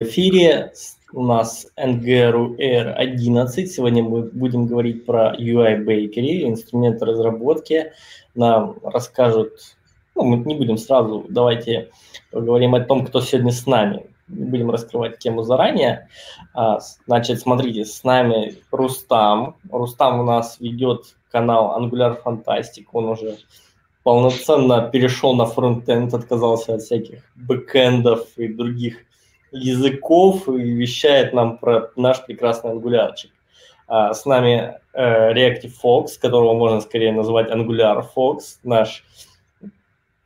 эфире у нас NGRU R11. Сегодня мы будем говорить про UI Bakery, инструмент разработки. Нам расскажут, ну, мы не будем сразу, давайте поговорим о том, кто сегодня с нами. Не будем раскрывать тему заранее. А, значит, смотрите, с нами Рустам. Рустам у нас ведет канал Angular Fantastic. Он уже полноценно перешел на фронтенд, отказался от всяких бэкэндов и других языков и вещает нам про наш прекрасный ангулярчик. А, с нами э, Reactive Fox, которого можно скорее назвать Angular Fox, наш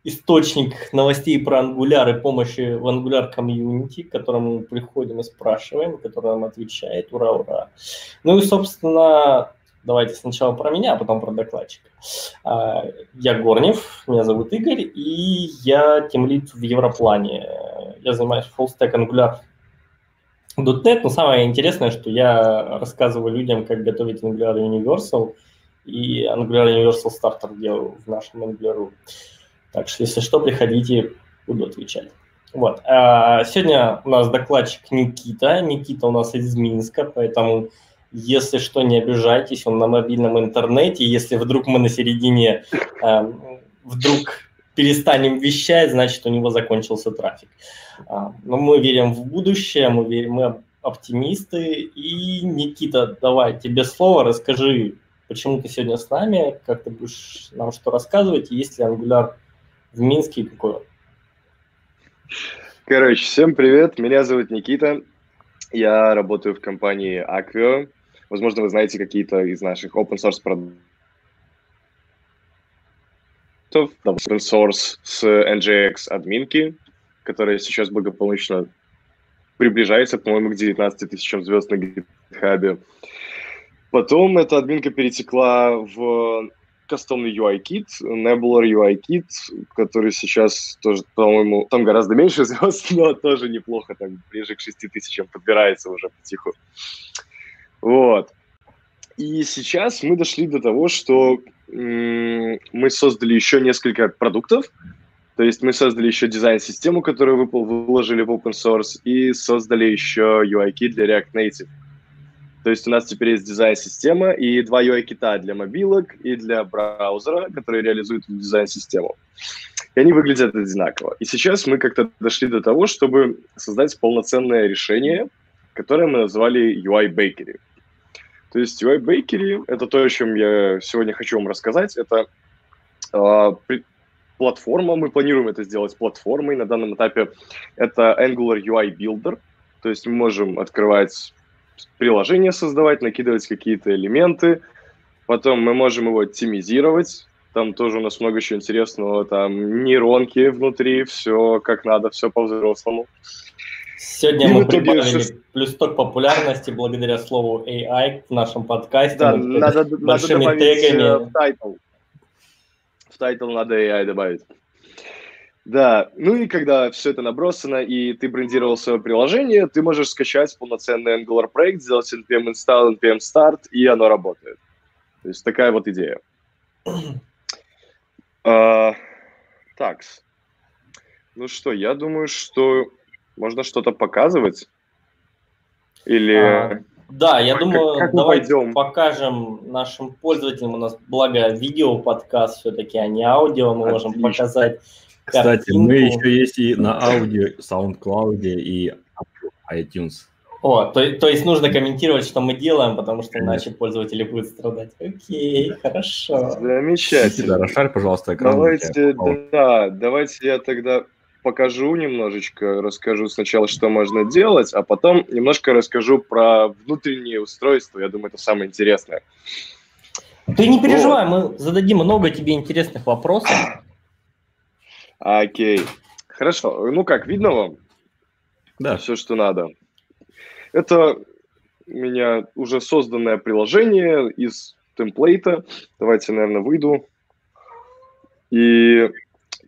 источник новостей про Angular и помощи в Angular комьюнити, к которому мы приходим и спрашиваем, который нам отвечает. Ура, ура. Ну и, собственно, Давайте сначала про меня, а потом про докладчика. А, я Горнев, меня зовут Игорь, и я тимлит в Европлане. Я занимаюсь full stack Angular .NET, но самое интересное, что я рассказываю людям, как готовить Angular Universal, и Angular Universal Starter делаю в нашем Angular. Так что, если что, приходите, буду отвечать. Вот. А сегодня у нас докладчик Никита. Никита у нас из Минска, поэтому если что, не обижайтесь, он на мобильном интернете. Если вдруг мы на середине э, вдруг перестанем вещать, значит, у него закончился трафик. А, но мы верим в будущее, мы верим, мы оптимисты. И, Никита, давай, тебе слово, расскажи, почему ты сегодня с нами, как ты будешь нам что рассказывать, есть ли Angular в Минске и какой он? Короче, всем привет, меня зовут Никита, я работаю в компании Acquio, Возможно, вы знаете какие-то из наших open source продуктов, open source с NGX админки, которая сейчас благополучно приближается, по-моему, к 19 тысячам звезд на GitHub. Потом эта админка перетекла в кастомный UI-кит, Nebula UI-кит, который сейчас тоже, по-моему, там гораздо меньше звезд, но тоже неплохо, там ближе к 6 тысячам подбирается уже потиху. Вот. И сейчас мы дошли до того, что мы создали еще несколько продуктов. То есть мы создали еще дизайн-систему, которую вы выложили в open source, и создали еще UI-кит для React Native. То есть у нас теперь есть дизайн-система и два UI-кита для мобилок и для браузера, которые реализуют дизайн-систему. И они выглядят одинаково. И сейчас мы как-то дошли до того, чтобы создать полноценное решение, которое мы назвали UI Bakery. То есть UI Bakery — это то, о чем я сегодня хочу вам рассказать. Это э, платформа, мы планируем это сделать платформой на данном этапе. Это Angular UI Builder, то есть мы можем открывать приложение, создавать, накидывать какие-то элементы, потом мы можем его оптимизировать, там тоже у нас много чего интересного, там нейронки внутри, все как надо, все по-взрослому. Сегодня и мы прибавили шест... плюс ток популярности благодаря слову AI в нашем подкасте. Да, надо, большими надо добавить тегами. Э, в title. В title надо AI добавить. Да, ну и когда все это набросано, и ты брендировал свое приложение, ты можешь скачать полноценный Angular проект, сделать npm install, npm start, и оно работает. То есть такая вот идея. uh, так. Ну что, я думаю, что можно что-то показывать? Или... А, да, я как, думаю, как давай пойдем? покажем нашим пользователям. У нас, благо, видео подкаст все-таки, а не аудио. Мы Отлично. можем показать Кстати, картинку. мы еще есть и на аудио, SoundCloud и iTunes. О, то, то есть нужно комментировать, что мы делаем, потому что иначе пользователи будут страдать. Окей, хорошо. Замечательно. Расшарь, пожалуйста, экран. Давайте, да, давайте я тогда покажу немножечко, расскажу сначала, что можно делать, а потом немножко расскажу про внутреннее устройство. Я думаю, это самое интересное. Ты не переживай, вот. мы зададим много тебе интересных вопросов. Окей. Хорошо. Ну как, видно вам? Да. Все, что надо. Это у меня уже созданное приложение из темплейта. Давайте, наверное, выйду. И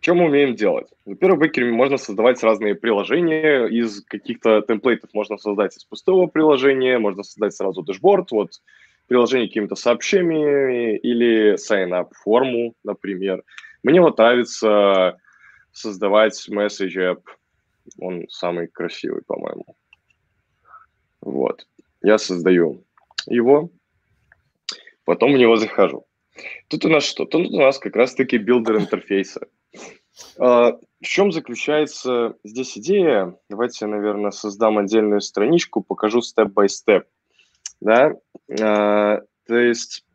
что мы умеем делать? Во-первых, в Bakery можно создавать разные приложения из каких-то темплейтов. Можно создать из пустого приложения, можно создать сразу дэшборд, вот приложение какими-то сообщениями или sign-up форму, например. Мне вот нравится создавать message app. Он самый красивый, по-моему. Вот. Я создаю его, потом в него захожу. Тут у нас что? Тут у нас как раз-таки builder интерфейса. А, в чем заключается здесь идея? Давайте я, наверное, создам отдельную страничку, покажу step-by-step. Да? А, то есть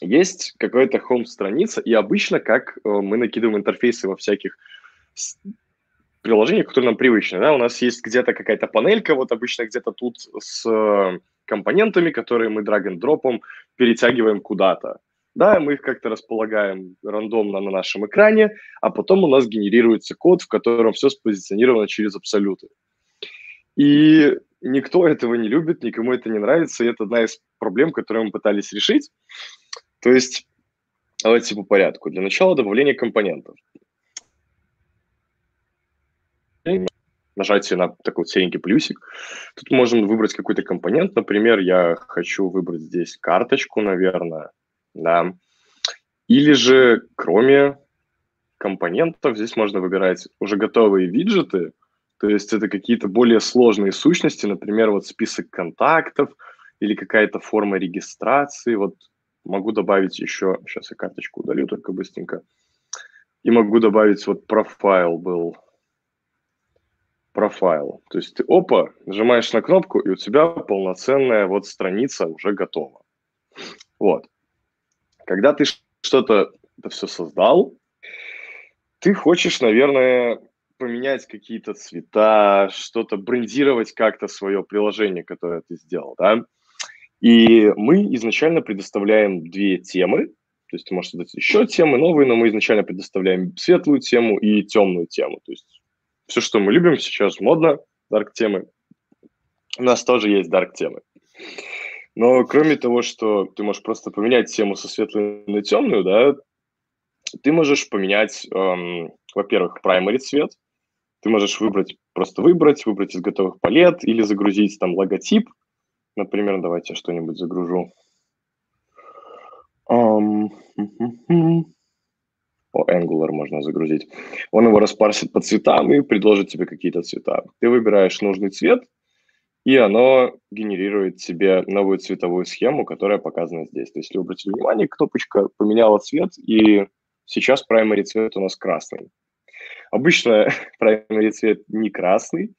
есть какая-то home-страница, и обычно как э, мы накидываем интерфейсы во всяких приложениях, которые нам привычны. Да? У нас есть где-то какая-то панелька, вот обычно где-то тут с э, компонентами, которые мы драг-н-дропом перетягиваем куда-то. Да, мы их как-то располагаем рандомно на нашем экране, а потом у нас генерируется код, в котором все спозиционировано через абсолюты. И никто этого не любит, никому это не нравится, и это одна из проблем, которые мы пытались решить. То есть, давайте по порядку. Для начала добавление компонентов. Нажатие на такой вот серенький плюсик. Тут можем выбрать какой-то компонент. Например, я хочу выбрать здесь карточку, наверное да. Или же, кроме компонентов, здесь можно выбирать уже готовые виджеты, то есть это какие-то более сложные сущности, например, вот список контактов или какая-то форма регистрации. Вот могу добавить еще, сейчас я карточку удалю только быстренько, и могу добавить вот профайл был, профайл. То есть ты, опа, нажимаешь на кнопку, и у тебя полноценная вот страница уже готова. Вот. Когда ты что-то это все создал, ты хочешь, наверное, поменять какие-то цвета, что-то брендировать как-то свое приложение, которое ты сделал, да? И мы изначально предоставляем две темы, то есть ты можешь создать еще темы новые, но мы изначально предоставляем светлую тему и темную тему. То есть все, что мы любим сейчас модно, dark темы, у нас тоже есть dark темы. Но кроме того, что ты можешь просто поменять тему со светлой на темную, да, ты можешь поменять, эм, во-первых, primary цвет, ты можешь выбрать, просто выбрать, выбрать из готовых палет или загрузить там логотип. Например, давайте я что-нибудь загружу. Um, О, Angular можно загрузить. Он его распарсит по цветам и предложит тебе какие-то цвета. Ты выбираешь нужный цвет, и оно генерирует себе новую цветовую схему, которая показана здесь. То есть, если вы обратили внимание, кнопочка поменяла цвет, и сейчас primary цвет у нас красный. Обычно primary цвет не красный,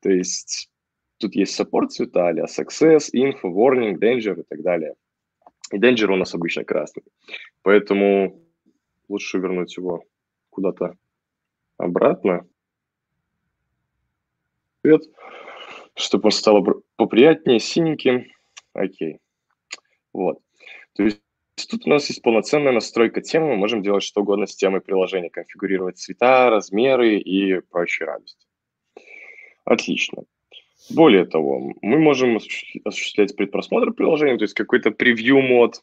то есть тут есть support цвета, а success, info, warning, danger и так далее. И danger у нас обычно красный. Поэтому лучше вернуть его куда-то обратно. Цвет чтобы стало поприятнее, синеньким. Окей. Вот. То есть тут у нас есть полноценная настройка темы, мы можем делать что угодно с темой приложения, конфигурировать цвета, размеры и прочие радости. Отлично. Более того, мы можем осуществлять предпросмотр приложения, то есть какой-то превью-мод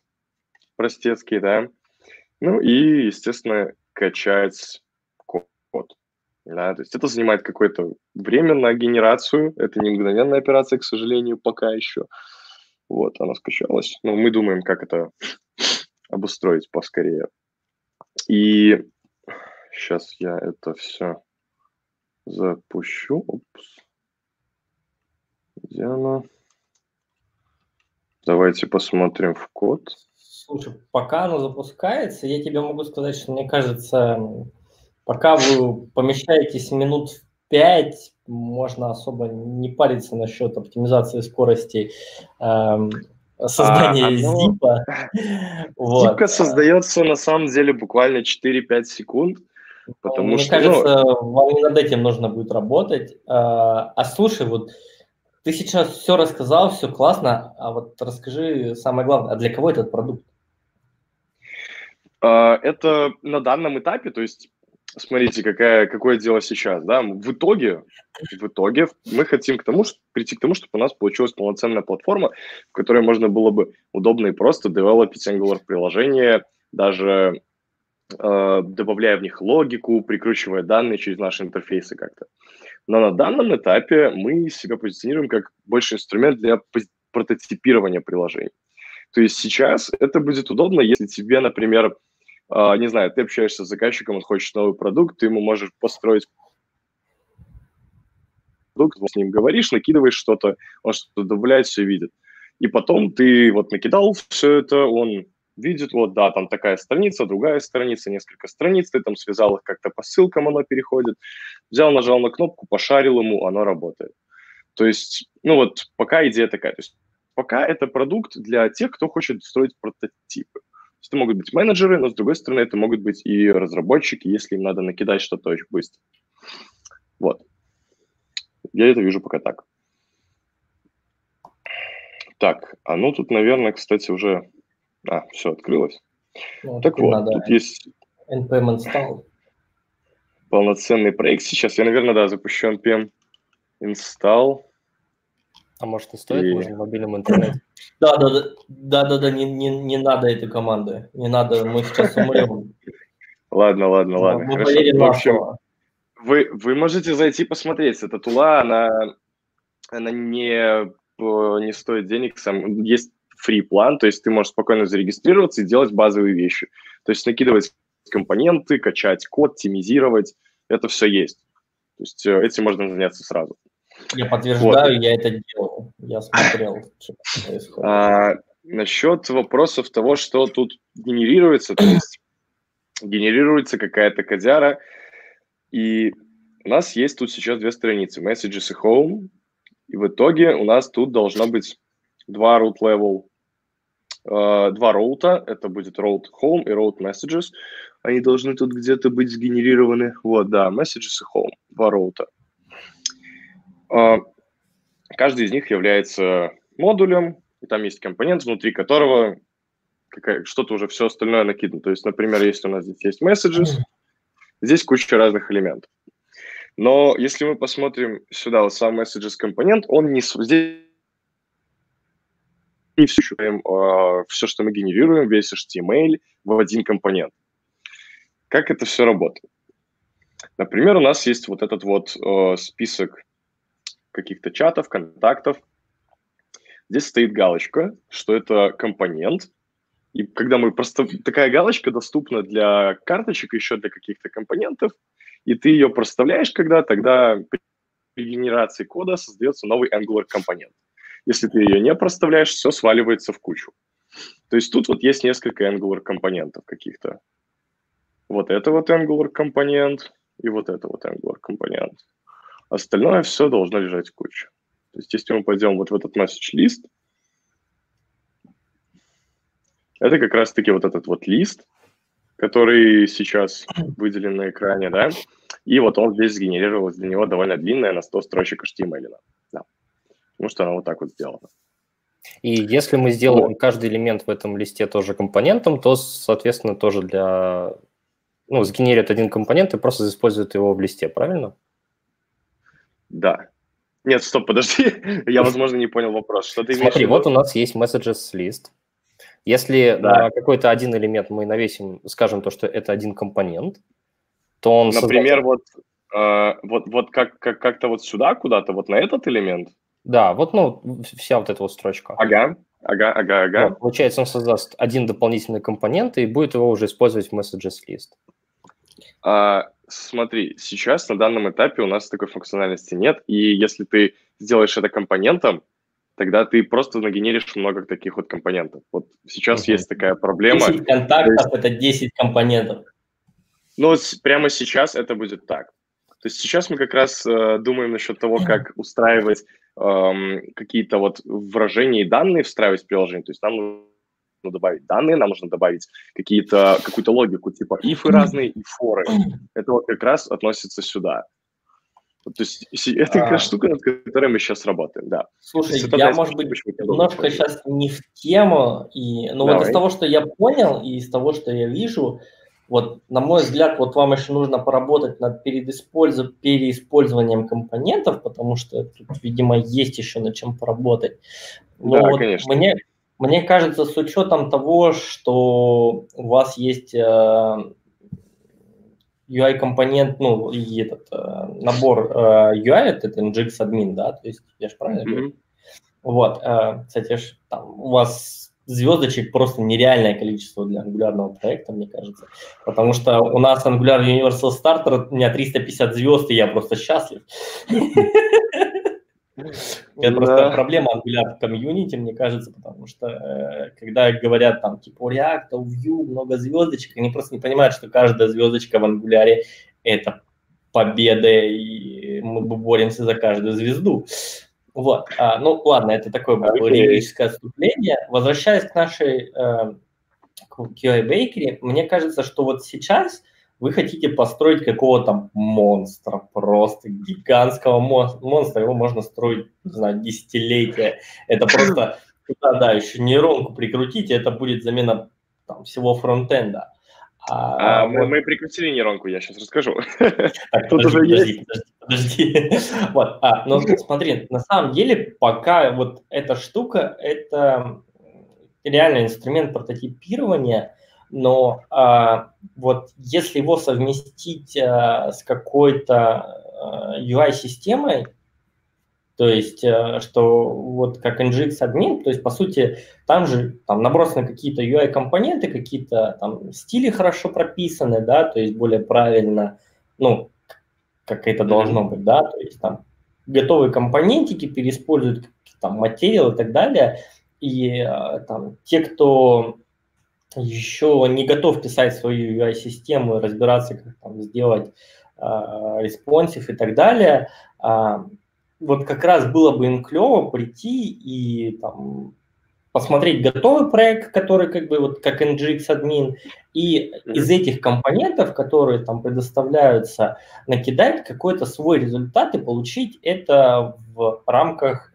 простецкий, да, ну и, естественно, качать. Да, то есть это занимает какое-то время на генерацию. Это не мгновенная операция, к сожалению, пока еще. Вот, она скачалась. Но мы думаем, как это обустроить поскорее. И сейчас я это все запущу. Упс. Где она? Давайте посмотрим в код. Слушай, пока оно запускается, я тебе могу сказать, что мне кажется, Пока вы помещаетесь минут в 5, можно особо не париться насчет оптимизации скорости э, создания а, зипа. Вот. Зипка создается на самом деле буквально 4-5 секунд. Потому Мне что, кажется, ну... вам над этим нужно будет работать. А, а слушай, вот ты сейчас все рассказал, все классно, а вот расскажи самое главное, а для кого этот продукт? А, это на данном этапе, то есть смотрите, какая, какое дело сейчас, да, в итоге, в итоге мы хотим к тому, что, прийти к тому, чтобы у нас получилась полноценная платформа, в которой можно было бы удобно и просто девелопить Angular приложение, даже э, добавляя в них логику, прикручивая данные через наши интерфейсы как-то. Но на данном этапе мы себя позиционируем как больше инструмент для прототипирования приложений. То есть сейчас это будет удобно, если тебе, например, не знаю, ты общаешься с заказчиком, он хочет новый продукт, ты ему можешь построить продукт, с ним говоришь, накидываешь что-то, он что-то добавляет, все видит. И потом ты вот накидал все это, он видит, вот, да, там такая страница, другая страница, несколько страниц, ты там связал их как-то по ссылкам, оно переходит, взял, нажал на кнопку, пошарил ему, оно работает. То есть, ну вот, пока идея такая. То есть, пока это продукт для тех, кто хочет строить прототипы. Это могут быть менеджеры, но, с другой стороны, это могут быть и разработчики, если им надо накидать что-то очень быстро. Вот. Я это вижу пока так. Так, а ну тут, наверное, кстати, уже... А, все, открылось. Ну, так вот, надо тут есть... NPM install. Полноценный проект сейчас. Я, наверное, да, запущу NPM install. А может не стоит, и... можно в мобильном интернете? Да, да, да, да, да, да, не, не, не надо этой команды. Не надо, мы сейчас умрем. Ладно, ладно, ладно. Мы хорошо. В общем, вы, вы можете зайти посмотреть. Эта тула, она, она не, не стоит денег. Сам, есть фри план, то есть ты можешь спокойно зарегистрироваться и делать базовые вещи. То есть накидывать компоненты, качать код, тимизировать. Это все есть. То есть э, этим можно заняться сразу. Я подтверждаю, вот. я это делал. Я смотрел, что происходит. А, насчет вопросов того, что тут генерируется, то есть генерируется какая-то кодяра, и у нас есть тут сейчас две страницы, Messages и Home, и в итоге у нас тут должно быть два root level, э, два роута, это будет route home и route messages, они должны тут где-то быть сгенерированы, вот, да, messages и home, два роута. Каждый из них является модулем, и там есть компонент, внутри которого что-то уже все остальное накидано. То есть, например, если у нас здесь есть messages, Здесь куча разных элементов. Но если мы посмотрим сюда, вот сам messages компонент, он не здесь и все, э, все, что мы генерируем, весь HTML в один компонент. Как это все работает? Например, у нас есть вот этот вот э, список каких-то чатов, контактов. Здесь стоит галочка, что это компонент, и когда мы просто... Такая галочка доступна для карточек, еще для каких-то компонентов, и ты ее проставляешь, когда тогда при генерации кода создается новый Angular компонент. Если ты ее не проставляешь, все сваливается в кучу. То есть тут вот есть несколько Angular компонентов каких-то. Вот это вот Angular компонент и вот это вот Angular компонент. Остальное все должно лежать в куче. То есть если мы пойдем вот в этот message list, это как раз-таки вот этот вот лист, который сейчас выделен на экране, да, и вот он здесь сгенерировалось для него довольно длинное на 100 строчек HTML, да, потому что оно вот так вот сделано. И если мы сделаем вот. каждый элемент в этом листе тоже компонентом, то, соответственно, тоже для... Ну, сгенерит один компонент и просто использует его в листе, правильно? Да. Нет, стоп, подожди. Я, возможно, не понял вопрос. Что ты Смотри, вот у нас есть messages лист. Если да. на какой-то один элемент мы навесим, скажем то, что это один компонент, то он... Например, создает... вот, э, вот, вот как, как, как-то вот сюда куда-то, вот на этот элемент? Да, вот ну, вся вот эта вот строчка. Ага, ага, ага, ага. Вот, получается, он создаст один дополнительный компонент и будет его уже использовать в messages list. А, смотри, сейчас на данном этапе у нас такой функциональности нет, и если ты сделаешь это компонентом, тогда ты просто нагенеришь много таких вот компонентов. Вот сейчас uh-huh. есть такая проблема. 10 контактов это 10 компонентов. Ну, прямо сейчас это будет так. То есть сейчас мы как раз э, думаем насчет того, как устраивать э, какие-то вот выражения и данные встраивать в приложение. То есть нам нужно добавить данные, нам нужно добавить какие-то, какую-то логику, типа ифы разные и форы. Это вот как раз относится сюда. То есть это как а. штука, над которой мы сейчас работаем, да. Слушай, я, может быть, немножко сейчас не в тему, и, но Давай. вот из того, что я понял, и из того, что я вижу, вот, на мой взгляд, вот вам еще нужно поработать над переиспользов... переиспользованием компонентов, потому что тут, видимо, есть еще над чем поработать. Но да, вот конечно. Мне, мне кажется, с учетом того, что у вас есть э, UI-компонент, ну, и этот э, набор э, UI, это NGX админ, да, то есть я же правильно говорю? Mm-hmm. Вот, э, кстати, ж, там, у вас звездочек просто нереальное количество для ангулярного проекта, мне кажется. Потому что у нас Angular Universal Starter, у меня 350 звезд, и я просто счастлив. Это просто проблема Angular комьюнити, мне кажется, потому что э, когда говорят там типа React, у Vue много звездочек, они просто не понимают, что каждая звездочка в Angular это победа, и мы боремся за каждую звезду. Вот, а, ну ладно, это такое было okay. лирическое отступление. Возвращаясь к нашей э, к Bakery, мне кажется, что вот сейчас вы хотите построить какого-то монстра, просто гигантского монстра, его можно строить, не знаю, десятилетия. Это просто, да, да, еще нейронку прикрутите, это будет замена там, всего фронтенда. А, а мы, мы прикрутили нейронку, я сейчас расскажу. Так, Тут подожди, уже подожди, есть. подожди, подожди. Вот, а, но смотри, на самом деле пока вот эта штука, это реально инструмент прототипирования, но а, вот если его совместить а, с какой-то а, UI-системой, то есть, а, что вот как Nginx админ, то есть, по сути, там же там набросаны какие-то UI-компоненты, какие-то там стили хорошо прописаны, да, то есть более правильно, ну, как это должно быть, да, то есть там готовые компонентики переиспользуют там материал и так далее, и а, там те, кто еще не готов писать свою UI-систему, разбираться, как там сделать responsive и так далее, а, вот как раз было бы им клево прийти и там, посмотреть готовый проект, который как бы вот как ngx-admin, и из этих компонентов, которые там предоставляются, накидать какой-то свой результат и получить это в рамках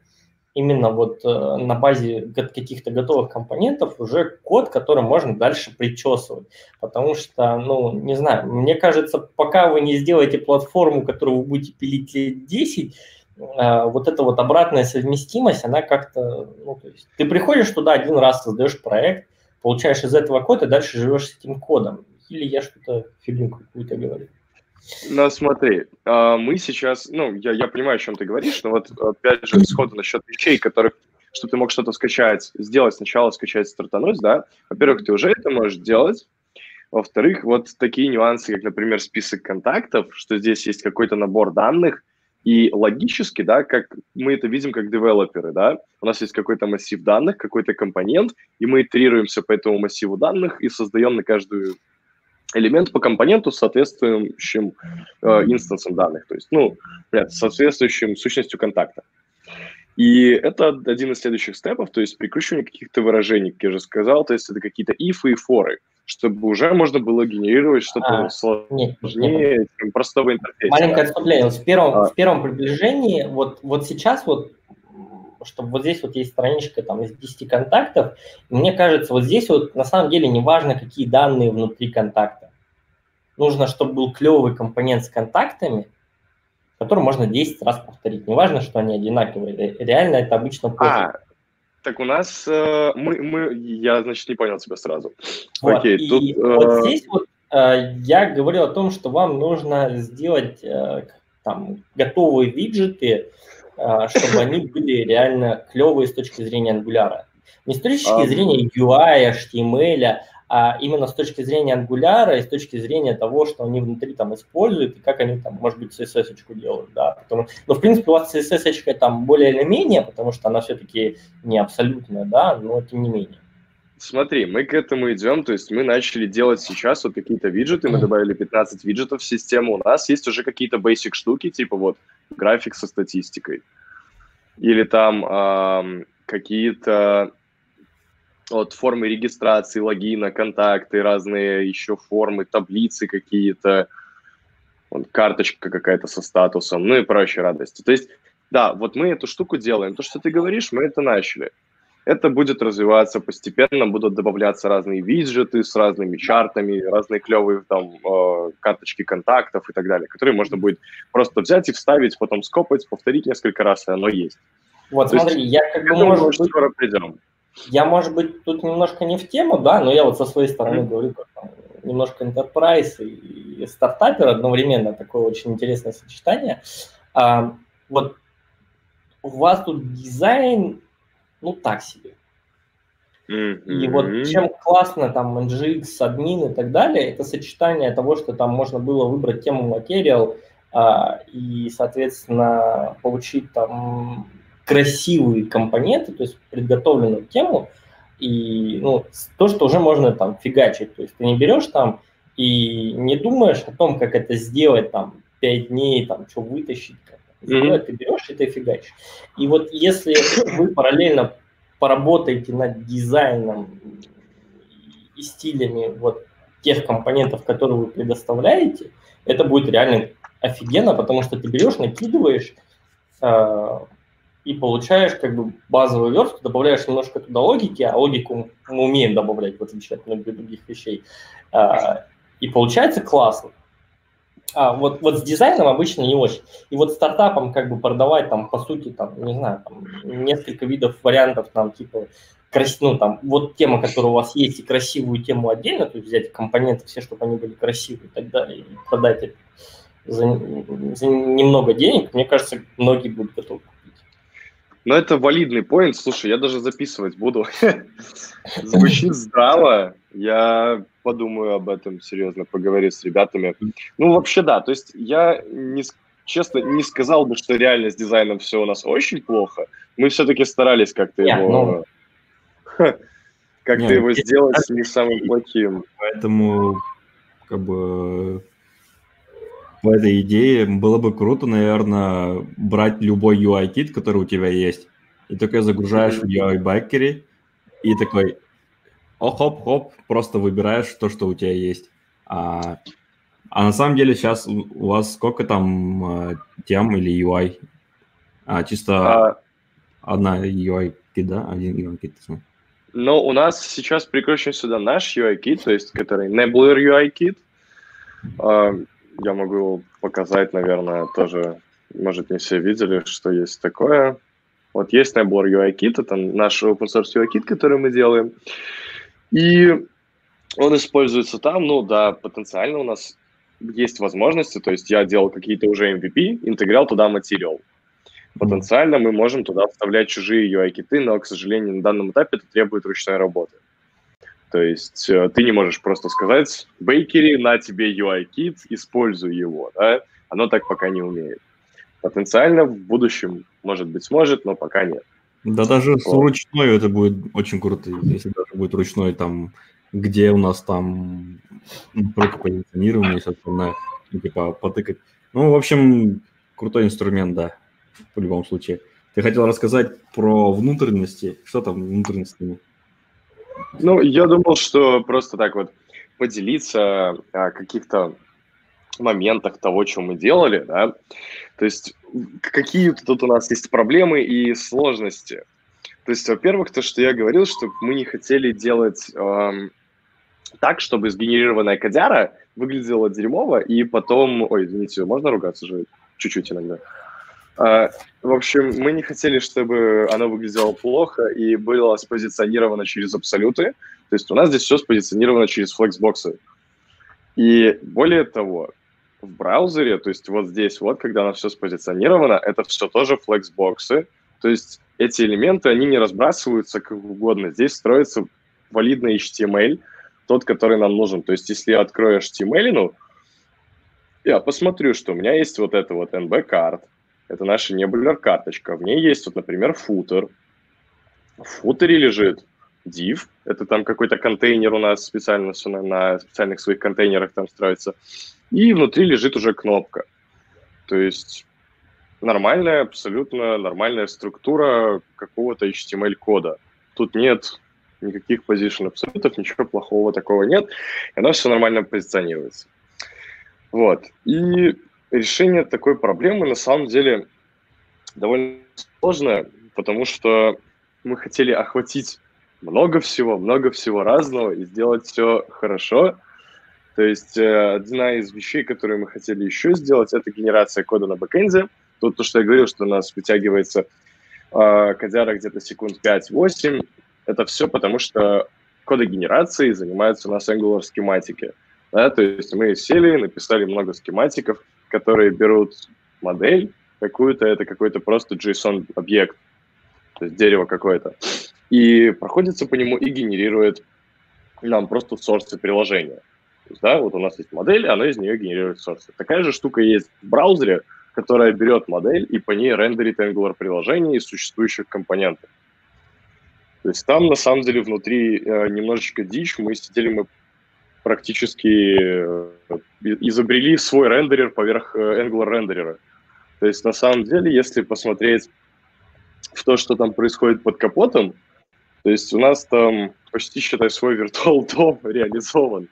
именно вот э, на базе каких-то готовых компонентов уже код, который можно дальше причесывать. Потому что, ну, не знаю, мне кажется, пока вы не сделаете платформу, которую вы будете пилить лет 10, э, вот эта вот обратная совместимость, она как-то, ну, то есть ты приходишь туда один раз, создаешь проект, получаешь из этого код и дальше живешь с этим кодом. Или я что-то фигню какую-то говорю. Ну, смотри, а, мы сейчас, ну, я, я понимаю, о чем ты говоришь, но вот опять же сходу насчет вещей, которых, что ты мог что-то скачать, сделать сначала, скачать, стартануть, да, во-первых, ты уже это можешь делать, во-вторых, вот такие нюансы, как, например, список контактов, что здесь есть какой-то набор данных, и логически, да, как мы это видим как девелоперы, да, у нас есть какой-то массив данных, какой-то компонент, и мы итерируемся по этому массиву данных и создаем на каждую элемент по компоненту с соответствующим э, инстансом данных, то есть, ну, понятно, соответствующим сущностью контакта. И это один из следующих степов, то есть прикручивание каких-то выражений, как я уже сказал, то есть это какие-то ифы и форы, чтобы уже можно было генерировать что-то а, сложнее, нет, нет. чем простого интерфейса. Маленькое отступление. В первом, а. в первом приближении, вот, вот сейчас вот чтобы вот здесь вот есть страничка там из 10 контактов, мне кажется, вот здесь вот на самом деле не важно, какие данные внутри контакта. Нужно, чтобы был клевый компонент с контактами, который можно 10 раз повторить. Не важно, что они одинаковые. Реально это обычно пофиг. А, так у нас э, мы, мы, я, значит, не понял тебя сразу. Вот, Окей, и тут, э... вот здесь вот э, я говорил о том, что вам нужно сделать э, там готовые виджеты, чтобы они были реально клевые с точки зрения Angular. Не с точки а, зрения UI, HTML, а именно с точки зрения Angular и с точки зрения того, что они внутри там используют и как они там, может быть, CSS-очку делают, да. Потому, но, ну, в принципе, у вас CSS-очка там более или менее, потому что она все-таки не абсолютная, да, но тем не менее. Смотри, мы к этому идем, то есть мы начали делать сейчас вот какие-то виджеты, мы добавили 15 виджетов в систему, у нас есть уже какие-то basic штуки, типа вот график со статистикой, или там э, какие-то вот формы регистрации, логина, контакты, разные еще формы, таблицы какие-то, вот, карточка какая-то со статусом, ну и прочие радости. То есть, да, вот мы эту штуку делаем. То, что ты говоришь, мы это начали. Это будет развиваться постепенно, будут добавляться разные виджеты с разными чартами, разные клевые там э, карточки контактов и так далее, которые можно будет просто взять и вставить, потом скопать, повторить несколько раз, и оно есть. Вот То смотри, есть, я как бы, может быть, скоро придем. Я, может быть, тут немножко не в тему, да, но я вот со своей стороны mm-hmm. говорю, как там, немножко enterprise и, и стартапер одновременно, такое очень интересное сочетание. А, вот у вас тут дизайн ну, так себе. Mm-hmm. И вот чем классно там NGX, админ и так далее, это сочетание того, что там можно было выбрать тему материал а, и, соответственно, получить там красивые компоненты, то есть предготовленную тему, и ну, то, что уже можно там фигачить. То есть ты не берешь там и не думаешь о том, как это сделать там 5 дней, там, что вытащить, как mm-hmm. ты берешь и ты фигачишь. И вот если вы параллельно поработаете над дизайном и стилями вот тех компонентов, которые вы предоставляете, это будет реально офигенно, потому что ты берешь, накидываешь э, и получаешь как бы базовую верстку, добавляешь немножко туда логики, а логику мы умеем добавлять, в отличие от многих других вещей. Э, и получается классно. А вот, вот с дизайном обычно не очень. И вот стартапам как бы продавать там, по сути, там, не знаю, там, несколько видов вариантов, там, типа, крас... ну, там, вот тема, которая у вас есть, и красивую тему отдельно, то есть взять компоненты все, чтобы они были красивые и так далее, и продать это за, за немного денег, мне кажется, многие будут готовы купить. Ну, это валидный поинт. Слушай, я даже записывать буду. Звучит здраво. Я подумаю об этом серьезно, поговорю с ребятами. Ну, вообще, да. То есть я не, честно не сказал бы, что реально с дизайном все у нас очень плохо. Мы все-таки старались как-то его... Ну... Как-то его сделать не самым плохим. Поэтому, как бы, по этой идее было бы круто, наверное, брать любой UI-кит, который у тебя есть, и только загружаешь в UI-бакере, и такой, хоп-хоп, просто выбираешь то, что у тебя есть. А, а на самом деле сейчас у вас сколько там а, тем или UI? А, чисто а... одна UI-кит, да? Один UI-кит. Ну, у нас сейчас прикручен сюда наш UI-кит, то есть который Nebulor UI-кит. А, я могу его показать, наверное, тоже. Может, не все видели, что есть такое. Вот есть набор UI-кит, это наш open source UI-кит, который мы делаем. И он используется там, ну да, потенциально у нас есть возможности, то есть я делал какие-то уже MVP, интеграл туда материал. Потенциально мы можем туда вставлять чужие UI-киты, но, к сожалению, на данном этапе это требует ручной работы. То есть э, ты не можешь просто сказать, Бейкери, на тебе UI-кит, используй его, да? Оно так пока не умеет. Потенциально в будущем, может быть, сможет, но пока нет. Да даже вот. с ручной это будет очень круто, если даже будет ручной там, где у нас там только позиционирование и остальное, ну, типа потыкать. Ну, в общем, крутой инструмент, да, в любом случае. Ты хотел рассказать про внутренности. Что там внутренностями? Ну, я думал, что просто так вот поделиться о каких-то моментах того, что мы делали, да, то есть какие тут у нас есть проблемы и сложности. То есть, во-первых, то, что я говорил, что мы не хотели делать эм, так, чтобы сгенерированная кодяра выглядела дерьмово, и потом... Ой, извините, можно ругаться же чуть-чуть иногда? А, в общем, мы не хотели, чтобы оно выглядело плохо и было спозиционировано через абсолюты. То есть у нас здесь все спозиционировано через флексбоксы. И более того, в браузере, то есть вот здесь вот, когда оно все спозиционировано, это все тоже флексбоксы. То есть эти элементы, они не разбрасываются как угодно. Здесь строится валидный HTML, тот, который нам нужен. То есть если я открою HTML, ну, я посмотрю, что у меня есть вот это вот NB-карт, это наша небулер-карточка. В ней есть, вот, например, футер. В футере лежит div, это там какой-то контейнер у нас специально на специальных своих контейнерах там строится. И внутри лежит уже кнопка. То есть нормальная, абсолютно нормальная структура какого-то HTML-кода. Тут нет никаких position абсолютов, ничего плохого такого нет. И оно все нормально позиционируется. Вот. И решение такой проблемы на самом деле довольно сложное, потому что мы хотели охватить много всего, много всего разного и сделать все хорошо. То есть э, одна из вещей, которые мы хотели еще сделать, это генерация кода на бэкэнде. Тут то, что я говорил, что у нас вытягивается э, кодяра где-то секунд 5-8. Это все потому, что кодогенерацией занимаются у нас Angular схематики. Да? То есть мы сели, написали много схематиков, которые берут модель какую-то, это какой-то просто JSON-объект, то есть дерево какое-то, и проходится по нему и генерирует нам просто сорсы приложения. То есть, да, вот у нас есть модель, она из нее генерирует сорсы. Такая же штука есть в браузере, которая берет модель и по ней рендерит Angular приложение из существующих компонентов. То есть там, на самом деле, внутри э, немножечко дичь. Мы сидели, мы практически э, изобрели свой рендерер поверх э, Angular рендерера. То есть, на самом деле, если посмотреть в то, что там происходит под капотом, то есть у нас там почти, считай, свой виртуал дом реализован.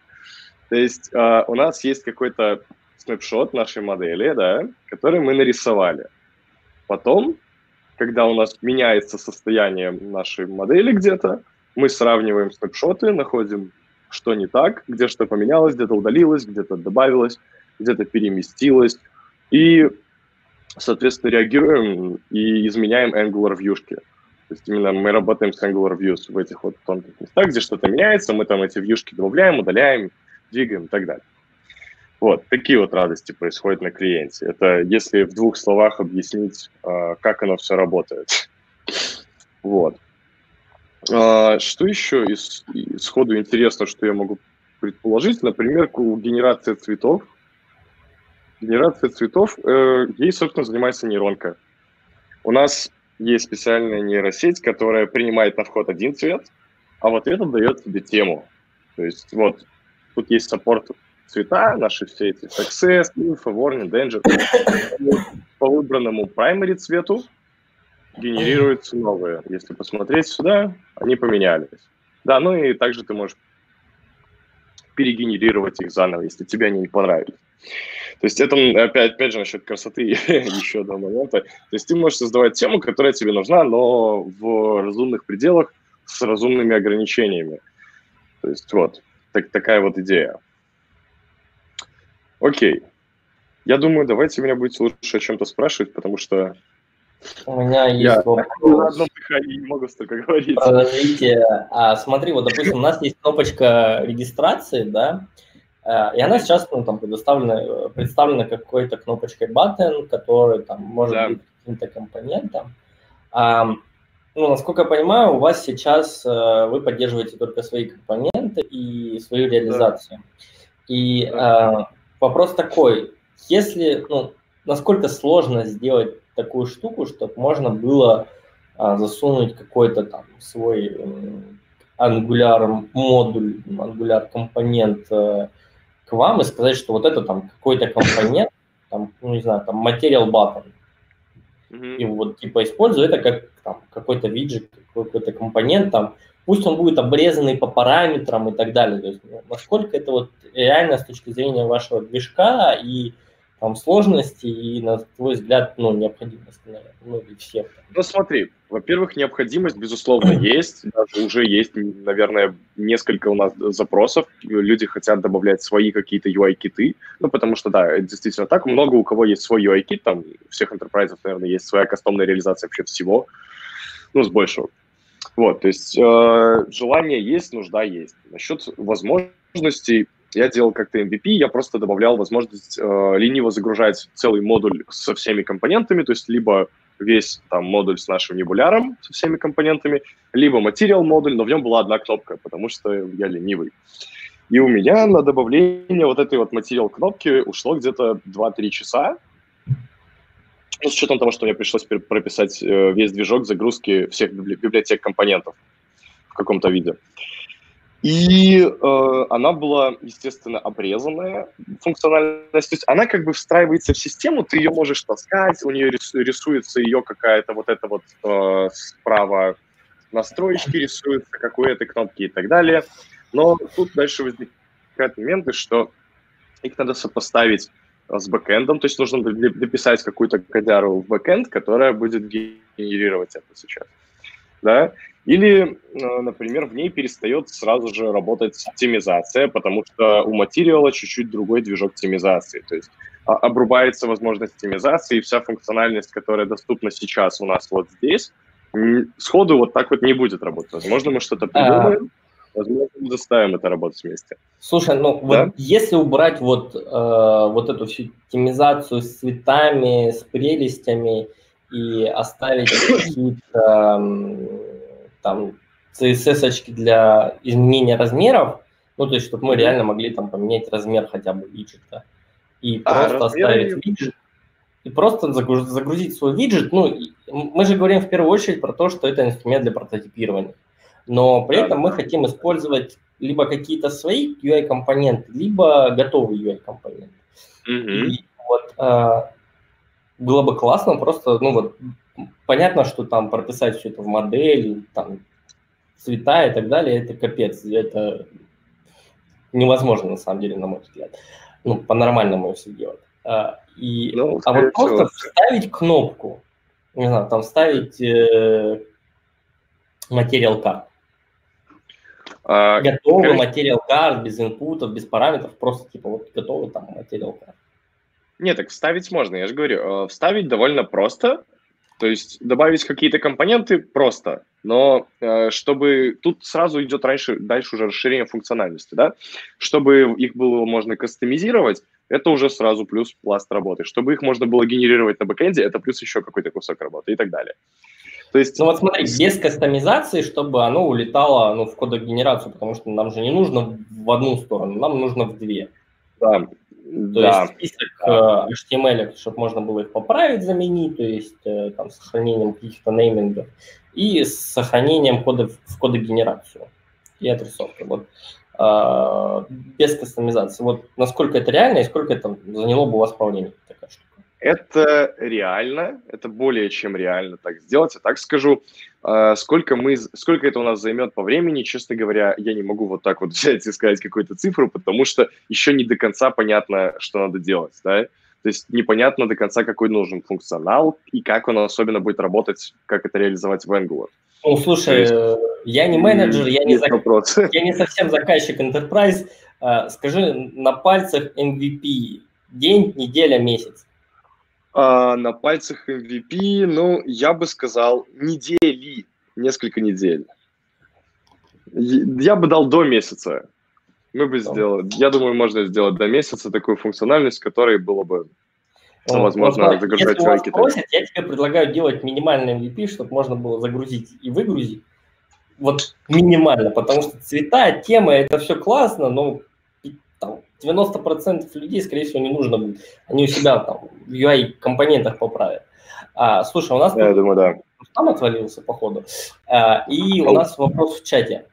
То есть э, у нас есть какой-то снапшот нашей модели, да, который мы нарисовали. Потом, когда у нас меняется состояние нашей модели где-то, мы сравниваем снапшоты, находим, что не так, где что поменялось, где-то удалилось, где-то добавилось, где-то переместилось. И, соответственно, реагируем и изменяем Angular вьюшки. То есть именно мы работаем с Angular Views в этих вот тонких местах, где что-то меняется, мы там эти вьюшки добавляем, удаляем, двигаем и так далее. Вот, такие вот радости происходят на клиенте. Это если в двух словах объяснить, а, как оно все работает. Вот. А, что еще из, сходу интересно, что я могу предположить? Например, генерация цветов. Генерация цветов, э, ей, собственно, занимается нейронка. У нас есть специальная нейросеть, которая принимает на вход один цвет, а вот этот дает тебе тему. То есть вот тут есть саппорт цвета, наши все эти success, info, warning, danger. По выбранному primary цвету генерируются новые. Если посмотреть сюда, они поменялись. Да, ну и также ты можешь перегенерировать их заново, если тебе они не понравились. То есть это, опять, опять же, насчет красоты еще одного момента. То есть ты можешь создавать тему, которая тебе нужна, но в разумных пределах с разумными ограничениями. То есть вот, так, такая вот идея. Окей. Я думаю, давайте меня будете лучше о чем-то спрашивать, потому что у меня есть я вопрос. дыхании не могу столько говорить. Подождите, а, смотри, вот, допустим, у нас есть кнопочка регистрации, да, а, и она сейчас ну, там предоставлена, представлена какой-то кнопочкой button, который там может да. быть каким-то компонентом. Ну, насколько я понимаю, у вас сейчас э, вы поддерживаете только свои компоненты и свою реализацию. Да. И да. Вопрос такой, если, ну, насколько сложно сделать такую штуку, чтобы можно было а, засунуть какой-то там свой Angular модуль, Angular компонент а, к вам и сказать, что вот это там какой-то компонент, там, ну, не знаю, там Material Button. И вот типа использую это как там, какой-то виджет, какой-то компонент, там, пусть он будет обрезанный по параметрам и так далее. То есть, ну, насколько это вот реально с точки зрения вашего движка и там сложности и, на твой взгляд, ну, необходимость, наверное, ну, и всех. Ну, смотри, во-первых, необходимость, безусловно, есть. Даже уже есть, наверное, несколько у нас запросов. Люди хотят добавлять свои какие-то UI-киты. Ну, потому что, да, действительно так. Много у кого есть свой UI-кит. Там у всех enterprise, наверное, есть своя кастомная реализация вообще всего. Ну, с большего. Вот, то есть э, желание есть, нужда есть. Насчет возможностей, я делал как-то MVP, я просто добавлял возможность э, лениво загружать целый модуль со всеми компонентами, то есть либо весь там модуль с нашим небуляром, со всеми компонентами, либо материал модуль, но в нем была одна кнопка, потому что я ленивый. И у меня на добавление вот этой вот материал кнопки ушло где-то 2-3 часа, ну, с учетом того, что мне пришлось прописать э, весь движок загрузки всех библиотек компонентов в каком-то виде. И э, она была, естественно, обрезанная функциональность. То есть она как бы встраивается в систему, ты ее можешь таскать, у нее рисуется ее какая-то вот эта вот э, справа настроечки рисуются, как у этой кнопки и так далее. Но тут дальше возникают моменты, что их надо сопоставить с бэкэндом, то есть нужно дописать какую-то кодяру в бэкэнд, которая будет генерировать это сейчас. Да? Или, э, например, в ней перестает сразу же работать оптимизация, потому что у материала чуть-чуть другой движок оптимизации. То есть а, обрубается возможность оптимизации, и вся функциональность, которая доступна сейчас у нас вот здесь, сходу вот так вот не будет работать. Возможно, мы что-то придумаем, Возможно, заставим это работать вместе. Слушай, ну да? вот если убрать вот, э, вот эту всю темизацию с цветами, с прелестями и оставить какие-то там CSS-очки для изменения размеров, ну, то есть, чтобы мы реально могли там поменять размер хотя бы виджета, и а, просто оставить виджет, и просто загрузить свой виджет. Ну, мы же говорим в первую очередь про то, что это инструмент для прототипирования. Но при этом мы хотим использовать либо какие-то свои UI-компоненты, либо готовые UI-компоненты. Mm-hmm. И вот а, было бы классно просто, ну вот, понятно, что там прописать все это в модели, там, цвета и так далее, это капец, это невозможно на самом деле, на мой взгляд. Ну, по-нормальному все делать. А, и, ну, а вот просто вставить кнопку, не знаю, там вставить э, материал карт. А, готовый материал карт без инпутов, без параметров, просто типа вот готовый там материал карт. Нет, так вставить можно, я же говорю, э, вставить довольно просто, то есть добавить какие-то компоненты просто, но э, чтобы тут сразу идет раньше, дальше уже расширение функциональности, да, чтобы их было можно кастомизировать, это уже сразу плюс пласт работы. Чтобы их можно было генерировать на бэкэнде, это плюс еще какой-то кусок работы и так далее. То есть, ну вот смотри, без кастомизации, чтобы оно улетало ну, в кодогенерацию, потому что нам же не нужно в одну сторону, нам нужно в две. Да, то да. есть список да. Э, HTML, чтобы можно было их поправить, заменить, то есть э, там, с сохранением каких-то неймингов и с сохранением кода в кодогенерацию и отрисовки. Вот э, без кастомизации. Вот насколько это реально и сколько это заняло бы у вас времени такая штука? Это реально, это более чем реально так сделать. Я так скажу, э, сколько, мы, сколько это у нас займет по времени, честно говоря, я не могу вот так вот взять и сказать какую-то цифру, потому что еще не до конца понятно, что надо делать, да. То есть непонятно до конца, какой нужен функционал и как он особенно будет работать, как это реализовать в Angular. Ну, слушай, есть, я не менеджер, я не, зак... я не совсем заказчик Enterprise. Э, скажи на пальцах MVP день, неделя, месяц. А, на пальцах MVP, ну, я бы сказал, недели, несколько недель. Я бы дал до месяца. Мы бы сделали, я думаю, можно сделать до месяца такую функциональность, которой было бы ну, возможно, вот, загружать если вас просят, я тебе предлагаю делать минимальный MVP, чтобы можно было загрузить и выгрузить. Вот минимально, потому что цвета, темы, это все классно, но 90% людей, скорее всего, не нужно будет. Они у себя там в UI-компонентах поправят. А, слушай, у нас Я думаю, да. там отвалился, походу. А, и у нас вопрос в чате.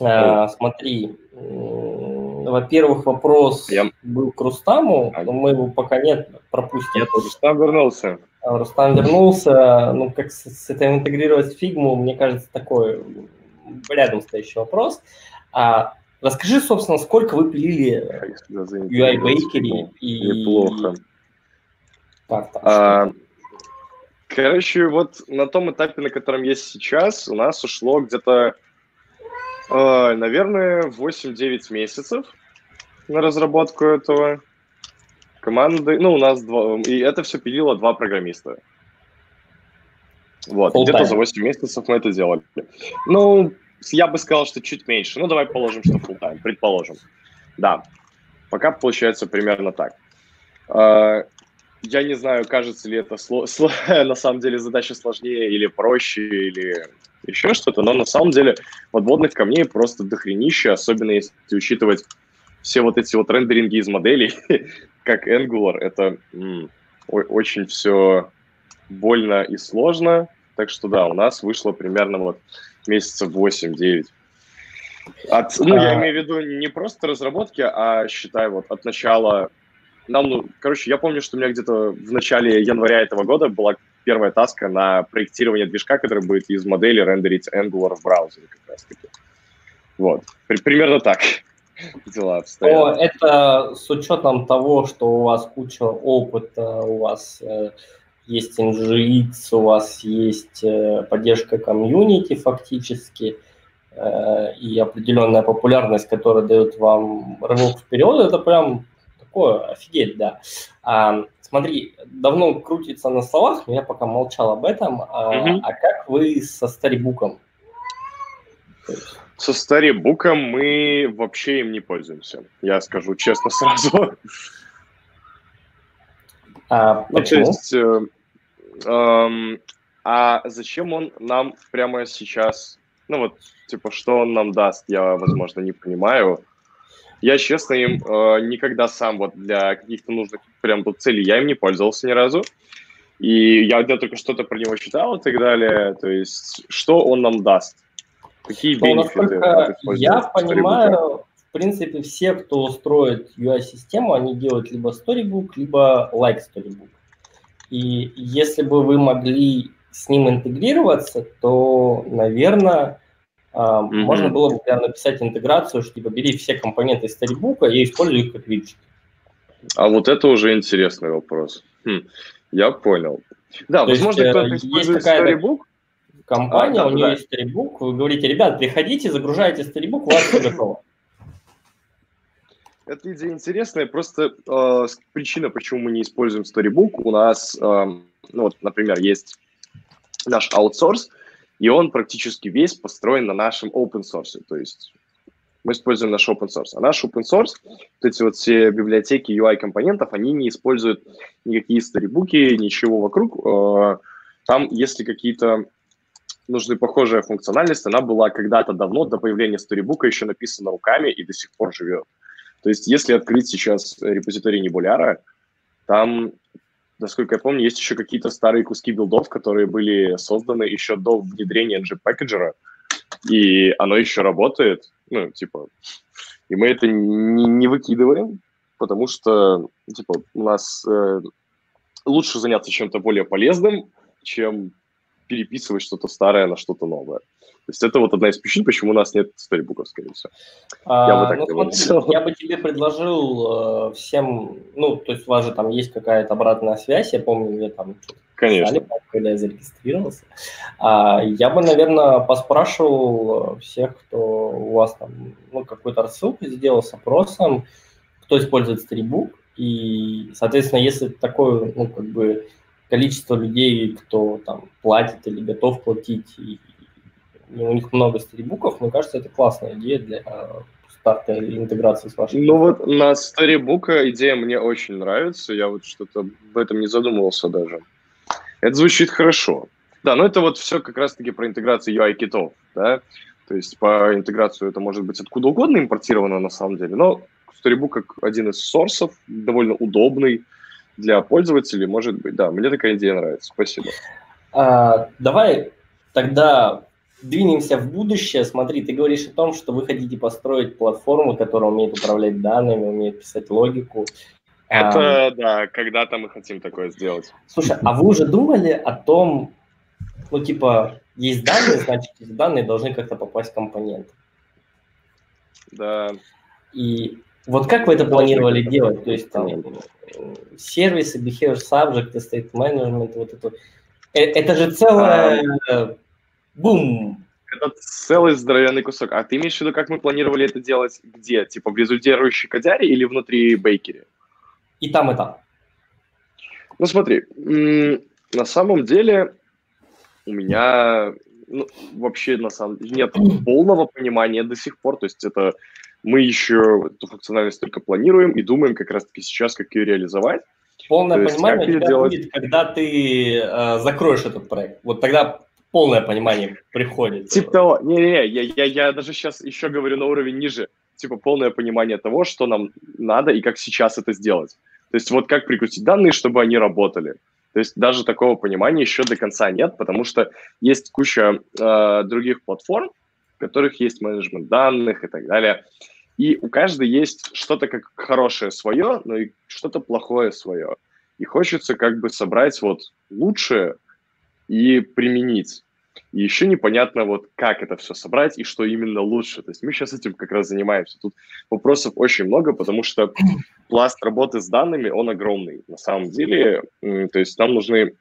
А, смотри, во-первых, вопрос Я... был к Рустаму, но мы его пока нет, пропустим. Нет, Рустам вернулся. А, Рустам вернулся. Ну, как с, с этим интегрировать фигму, мне кажется, такой рядом стоящий вопрос. А, Расскажи, собственно, сколько вы пилили UI Bakery и... Неплохо. Так, так, а, короче, вот на том этапе, на котором есть сейчас, у нас ушло где-то, э, наверное, 8-9 месяцев на разработку этого команды. Ну, у нас два... И это все пилило два программиста. Вот, где-то за 8 месяцев мы это делали. Ну, я бы сказал, что чуть меньше. Ну, давай положим, что full time, предположим. Да, пока получается примерно так. А, я не знаю, кажется ли это сло- на самом деле задача сложнее или проще, или еще что-то, но на самом деле подводных камней просто дохренище, особенно если учитывать все вот эти вот рендеринги из моделей, как Angular, это очень все больно и сложно. Так что да, у нас вышло примерно вот месяцев 8-9. От, ну, а... я имею в виду не просто разработки, а считай вот от начала... Нам, ну, короче, я помню, что у меня где-то в начале января этого года была первая таска на проектирование движка, который будет из модели рендерить Angular в браузере как раз-таки. Вот, При, примерно так дела обстоят. это с учетом того, что у вас куча опыта, у вас э, есть NGX, у вас есть э, поддержка комьюнити фактически, э, и определенная популярность, которая дает вам рывок вперед, это прям такое офигеть, да. А, смотри, давно крутится на словах, но я пока молчал об этом. А, mm а как вы со старибуком? Со старибуком мы вообще им не пользуемся, я скажу честно сразу. А, ну, почему? то есть, э, Эм, а зачем он нам прямо сейчас? Ну вот, типа, что он нам даст, я, возможно, не понимаю. Я, честно, им э, никогда сам вот для каких-то нужных прям тут целей я им не пользовался ни разу. И я одно только что-то про него читал и так далее. То есть, что он нам даст? Какие Ну, бенефиты? я понимаю, в принципе, все, кто строит UI-систему, они делают либо Storybook, либо Like Storybook. И если бы вы могли с ним интегрироваться, то, наверное, а, Мгм. можно было бы прям написать интеграцию, что типа бери все компоненты Storybook и используй их как виджет. А вот это уже интересный вопрос. Хм, я понял. Да, То возможно, э, кто-то есть использует какая-то- Storybook. Компания, А, да, у нее да. есть Storybook, вы говорите, ребят, приходите, загружайте Storybook, у вас все готово. Эта идея интересная, просто э, причина, почему мы не используем Storybook, у нас, эм, ну вот, например, есть наш аутсорс, и он практически весь построен на нашем open source, то есть мы используем наш open source. А наш open source, вот эти вот все библиотеки UI-компонентов, они не используют никакие сторибуки, ничего вокруг. Э, Там, если какие-то нужны похожая функциональность, она была когда-то давно, до появления сторибука, еще написана руками и до сих пор живет. То есть, если открыть сейчас репозиторий Nebular, там, насколько я помню, есть еще какие-то старые куски билдов, которые были созданы еще до внедрения ng-пакеджера, и оно еще работает, ну, типа, и мы это не, не выкидываем, потому что, типа, у нас э, лучше заняться чем-то более полезным, чем переписывать что-то старое на что-то новое. То есть это вот одна из причин, почему у нас нет сторибуков, скорее всего. А, бы так ну, смотри, я бы тебе предложил э, всем, ну, то есть у вас же там есть какая-то обратная связь, я помню, мне там Конечно. писали, когда я зарегистрировался. А, я бы, наверное, поспрашивал э, всех, кто у вас там, ну, какую-то рассылку сделал с опросом, кто использует Storybook, и, соответственно, если такое, ну, как бы количество людей, кто там платит или готов платить, и у них много сторибуков, мне кажется, это классная идея для э, старта интеграции с вашей. Ну вот на Storybook идея мне очень нравится, я вот что-то в этом не задумывался даже. Это звучит хорошо. Да, но это вот все как раз-таки про интеграцию UI-китов, да, то есть по интеграцию это может быть откуда угодно импортировано на самом деле, но Storybook как один из сорсов, довольно удобный для пользователей, может быть, да, мне такая идея нравится, спасибо. А, давай тогда двинемся в будущее. Смотри, ты говоришь о том, что вы хотите построить платформу, которая умеет управлять данными, умеет писать логику. А, Это, да, когда-то мы хотим такое сделать. Слушай, а вы уже думали о том, ну, типа, есть данные, значит, эти данные должны как-то попасть в компонент. Да, И вот как вы это планировали делать? То есть там сервисы, behavior subject, state management, вот это. Э, Это же целое... Бум! Это целый здоровенный кусок. А ты имеешь в виду, как мы планировали это делать где? Типа в результирующей кодяре или внутри бейкере? И там, и там. Ну смотри, на самом деле у меня ну, вообще на самом деле нет полного понимания до сих пор. То есть это мы еще эту функциональность только планируем и думаем как раз-таки сейчас, как ее реализовать. Полное То есть понимание как у тебя делать? будет, когда ты э, закроешь этот проект. Вот тогда полное понимание приходит. Типа того, не-не-не, я, я, я даже сейчас еще говорю на уровень ниже, типа полное понимание того, что нам надо и как сейчас это сделать. То есть вот как прикрутить данные, чтобы они работали. То есть даже такого понимания еще до конца нет, потому что есть куча э, других платформ, в которых есть менеджмент данных и так далее. И у каждой есть что-то как хорошее свое, но и что-то плохое свое. И хочется как бы собрать вот лучшее и применить. И еще непонятно, вот как это все собрать и что именно лучше. То есть мы сейчас этим как раз занимаемся. Тут вопросов очень много, потому что пласт работы с данными, он огромный на самом деле. То есть нам нужны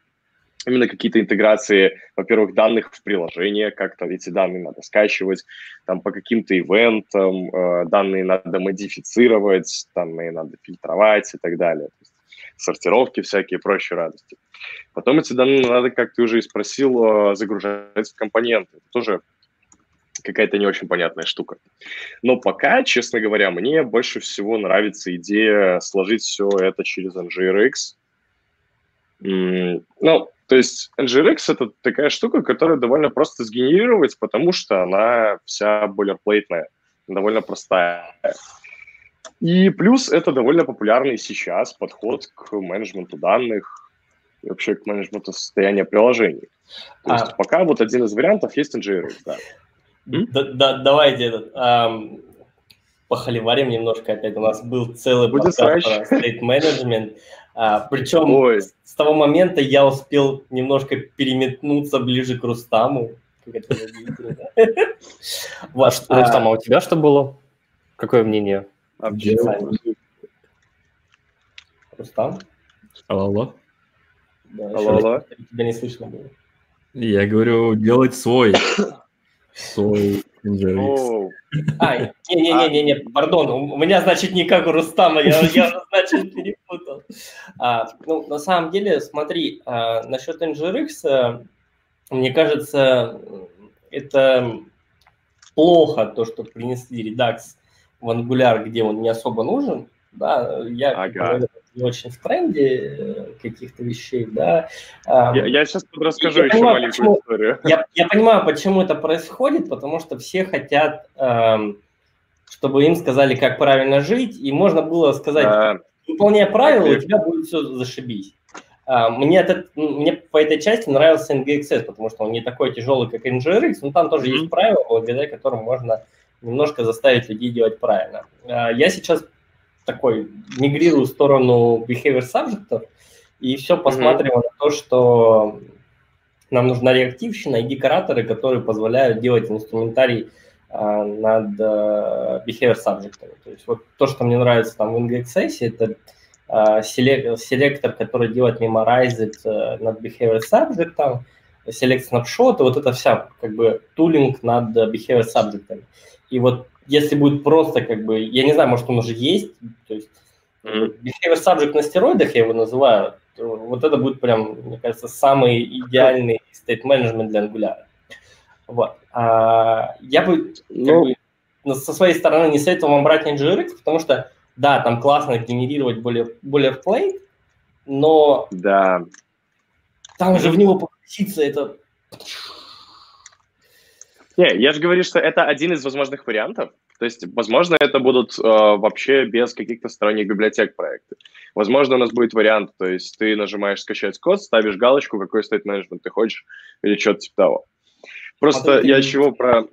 именно какие-то интеграции, во-первых, данных в приложение, как-то эти данные надо скачивать, там по каким-то ивентам, э, данные надо модифицировать, данные надо фильтровать и так далее. То есть сортировки всякие прочие радости. Потом эти данные надо, как ты уже и спросил, э, загружать в компоненты. Это тоже какая-то не очень понятная штука. Но пока, честно говоря, мне больше всего нравится идея сложить все это через NGRX. Ну, то есть NGRX — это такая штука, которую довольно просто сгенерировать, потому что она вся бойлерплейтная, довольно простая. И плюс это довольно популярный сейчас подход к менеджменту данных и вообще к менеджменту состояния приложений. То а... есть пока вот один из вариантов есть NGRX, да. Да, да, давайте этот, эм, похоливарим немножко опять. У нас был целый Будет подкаст про state management. А, причем Ой. с того момента я успел немножко переметнуться ближе к Рустаму. Вот, а, Рустам, а у тебя что было? Какое мнение? Рустам? Алло, алло. Да, алло, алло. Тебя не слышно было. Я говорю, делать свой. Свой NGRX. А, не-не-не-не, пардон, у меня, значит, не как у Рустама, я, я значит, перепутал. А, ну, на самом деле, смотри, а, насчет NGRX, а, мне кажется, это плохо, то, что принесли Redux в Angular, где он не особо нужен, да, я ага. не очень в тренде э, каких-то вещей, да. Я, я сейчас расскажу еще понимаю, маленькую почему, историю. Я, я понимаю, почему это происходит, потому что все хотят, чтобы им сказали, как правильно жить, и можно было сказать, а, выполняя правила, у тебя будет все зашибись. А, мне, этот, мне по этой части нравился NGXS, потому что он не такой тяжелый, как NGRX, но там тоже mm-hmm. есть правила, благодаря которым можно немножко заставить людей делать правильно. А, я сейчас такой мигрирую в сторону behavior subject и все посматриваю mm-hmm. на то, что нам нужна реактивщина и декораторы, которые позволяют делать инструментарий а, над а, behavior subject. То есть вот то, что мне нравится там в InGXS, это а, селектор, который делает memorize а, над behavior subject, select snapshot, вот это вся как бы тулинг над behavior subject. И вот если будет просто как бы, я не знаю, может он уже есть, то есть behavior subject на стероидах, я его называю, вот это будет прям, мне кажется, самый идеальный state management для Angular. Вот. А, я бы, ну, как бы со своей стороны не советовал вам брать NGRX, потому что, да, там классно генерировать более, более плей, но да. там же в него погрузиться это не, я же говорю, что это один из возможных вариантов. То есть, возможно, это будут э, вообще без каких-то сторонних библиотек проекты. Возможно, у нас будет вариант, то есть ты нажимаешь скачать код, ставишь галочку, какой стоит менеджмент ты хочешь, или что-то типа того. Просто а я чего про...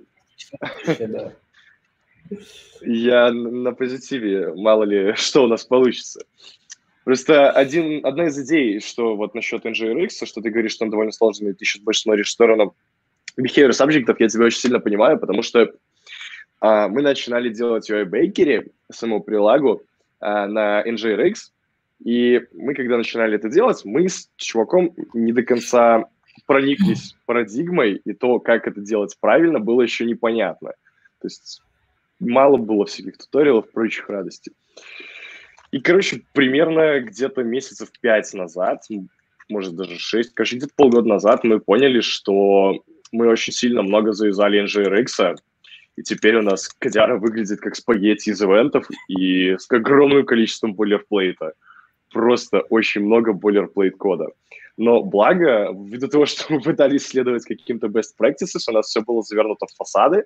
Я на позитиве, мало ли, что у нас получится. Просто один, одна из идей, что вот насчет NGRX, что ты говоришь, что он довольно сложный, ты сейчас больше смотришь в сторону behavior subject я тебя очень сильно понимаю, потому что а, мы начинали делать UI Bakery, саму прилагу, а, на NGRX, и мы, когда начинали это делать, мы с чуваком не до конца прониклись парадигмой, и то, как это делать правильно, было еще непонятно. То есть мало было всяких туториалов, прочих радостей. И, короче, примерно где-то месяцев пять назад, может, даже шесть, короче, где-то полгода назад мы поняли, что мы очень сильно много завязали NGRX, и теперь у нас Кадяра выглядит как спагетти из ивентов и с огромным количеством бойлерплейта. Просто очень много бойлерплейт кода. Но благо, ввиду того, что мы пытались следовать каким-то best practices, у нас все было завернуто в фасады,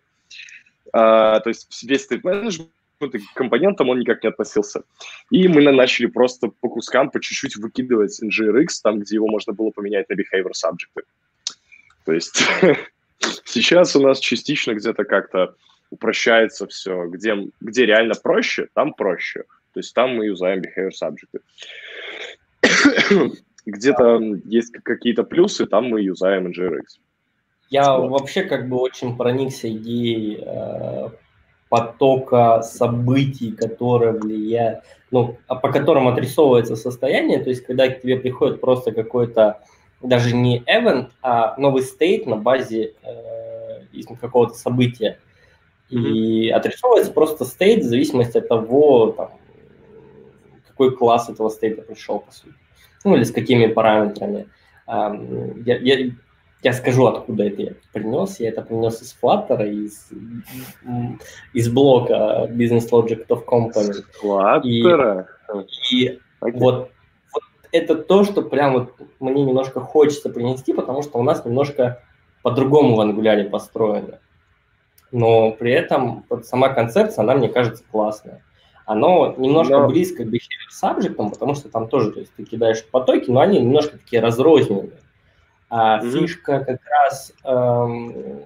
а, то есть весь state management к компонентам он никак не относился. И мы начали просто по кускам, по чуть-чуть выкидывать NGRX, там, где его можно было поменять на behavior subject. То есть сейчас у нас частично где-то как-то упрощается все, где, где реально проще, там проще. То есть там мы юзаем behavior subject. Где-то есть какие-то плюсы, там мы юзаем NGRX. Я вот. вообще как бы очень проникся идеей э, потока событий, которые влияют, ну, а по которым отрисовывается состояние, то есть когда к тебе приходит просто какой-то даже не event, а новый стейт на базе э, какого-то события. И mm-hmm. отрисовывается просто стейт в зависимости от того, там, какой класс этого стейта пришел, по сути. Ну, или с какими параметрами. Um, я, я, я скажу, откуда это я принес. Я это принес из Flutter, из, из блока Business Logic of Company. Flutter? И, и okay. вот это то, что прям вот мне немножко хочется принести, потому что у нас немножко по-другому в ангуляре построено. Но при этом вот сама концепция, она мне кажется классная. оно немножко но... близко к behavior subject, потому что там тоже, то есть ты кидаешь потоки, но они немножко такие разрозненные. А mm-hmm. фишка как раз эм,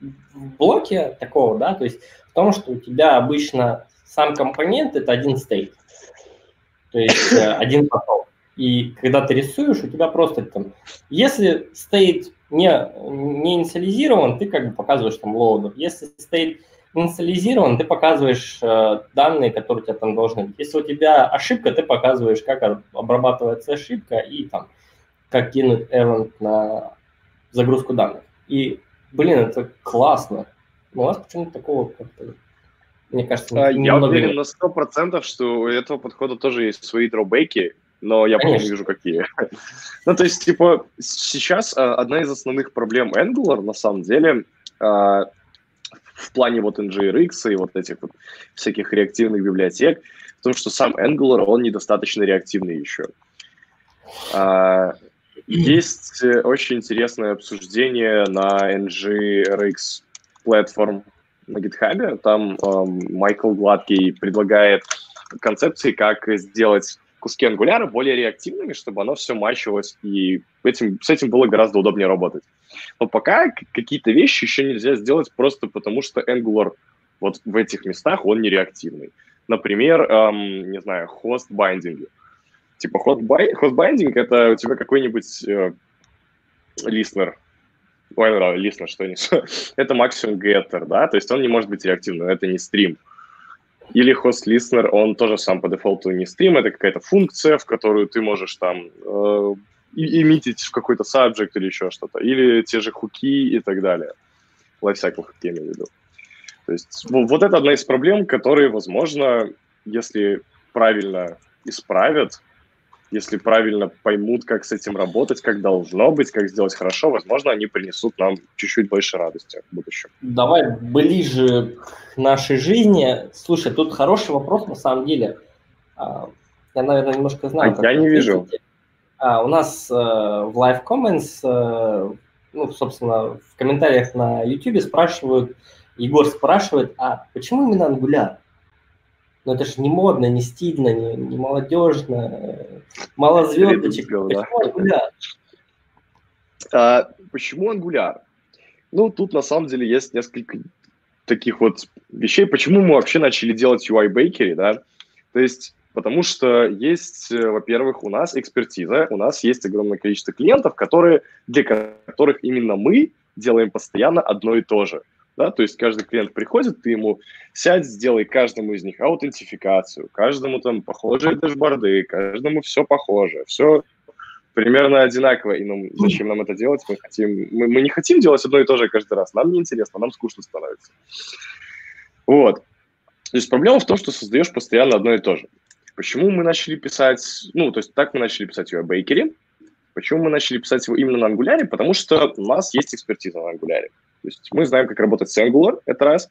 в блоке такого, да, то есть в том, что у тебя обычно сам компонент это один state, то есть э, один поток. И когда ты рисуешь, у тебя просто там, если state не, не инициализирован, ты как бы показываешь там loader. Если state инициализирован, ты показываешь э, данные, которые у тебя там должны быть. Если у тебя ошибка, ты показываешь, как обрабатывается ошибка и там, как кинуть event на загрузку данных. И, блин, это классно. Но у вас почему-то такого как-то мне кажется, а, Я уверен на сто процентов, что у этого подхода тоже есть свои дробеки, но я пока не вижу, какие. ну, то есть, типа, сейчас а, одна из основных проблем Angular, на самом деле, а, в плане вот NGRX и вот этих вот всяких реактивных библиотек, в том, что сам Angular, он недостаточно реактивный еще. А, есть очень интересное обсуждение на NGRX платформ на GitHub. Там э, Майкл Гладкий предлагает концепции, как сделать куски ангуляра более реактивными, чтобы оно все мачивалось, и этим, с этим было гораздо удобнее работать. Но пока какие-то вещи еще нельзя сделать просто потому, что Angular вот в этих местах он не реактивный. Например, эм, не знаю, хост-байдинги. Типа хост-байдинг — это у тебя какой-нибудь э, listener, ой, ну, listener, что не это максимум getter, да, то есть он не может быть реактивным, это не стрим. Или listener, он тоже сам по дефолту не стрим, это какая-то функция, в которую ты можешь там э, имитить в какой-то subject или еще что-то. Или те же хуки и так далее. Lifecycle хуки, я имею в виду. То есть вот это одна из проблем, которые, возможно, если правильно исправят, если правильно поймут, как с этим работать, как должно быть, как сделать хорошо, возможно, они принесут нам чуть-чуть больше радости в будущем. Давай ближе к нашей жизни. Слушай, тут хороший вопрос на самом деле. А, я, наверное, немножко знаю. А я не вижу. А, у нас э, в Live Comments, э, ну, собственно, в комментариях на YouTube спрашивают, Егор спрашивает, а почему именно Angular? Ну, это же не модно, не стильно, не, не молодежно, мало звездочек. Почему Angular? А, почему Angular? Ну, тут на самом деле есть несколько таких вот вещей. Почему мы вообще начали делать UI Bakery, да? То есть, потому что есть, э, во-первых, у нас экспертиза, у нас есть огромное количество клиентов, которые, для которых именно мы делаем постоянно одно и то же – да, то есть каждый клиент приходит, ты ему сядь, сделай каждому из них аутентификацию, каждому там похожие дашборды, каждому все похоже, все примерно одинаково. И ну, зачем нам это делать? Мы, хотим, мы, мы не хотим делать одно и то же каждый раз. Нам не интересно, нам скучно становится. Вот. То есть проблема в том, что создаешь постоянно одно и то же. Почему мы начали писать, ну, то есть так мы начали писать ее о Бейкере. Почему мы начали писать его именно на ангуляре? Потому что у нас есть экспертиза на ангуляре. То есть мы знаем, как работать с Angular, это раз.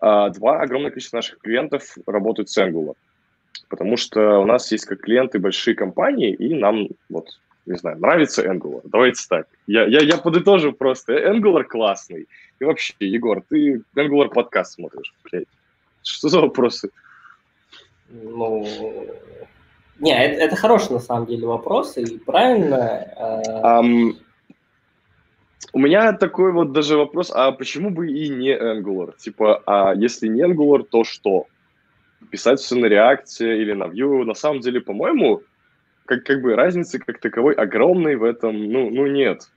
А, два, огромное количество наших клиентов работают с Angular, потому что у нас есть как клиенты большие компании, и нам, вот, не знаю, нравится Angular. Давайте так. Я, я, я подытожу просто. Angular классный. И вообще, Егор, ты Angular подкаст смотришь, блядь. Что за вопросы? Ну, не, это, это хороший на самом деле вопрос, и правильно. Um, у меня такой вот даже вопрос, а почему бы и не Angular? Типа, а если не Angular, то что? Писать все на React или на Vue? На самом деле, по-моему, как, как бы разницы как таковой огромной в этом, ну, ну нет.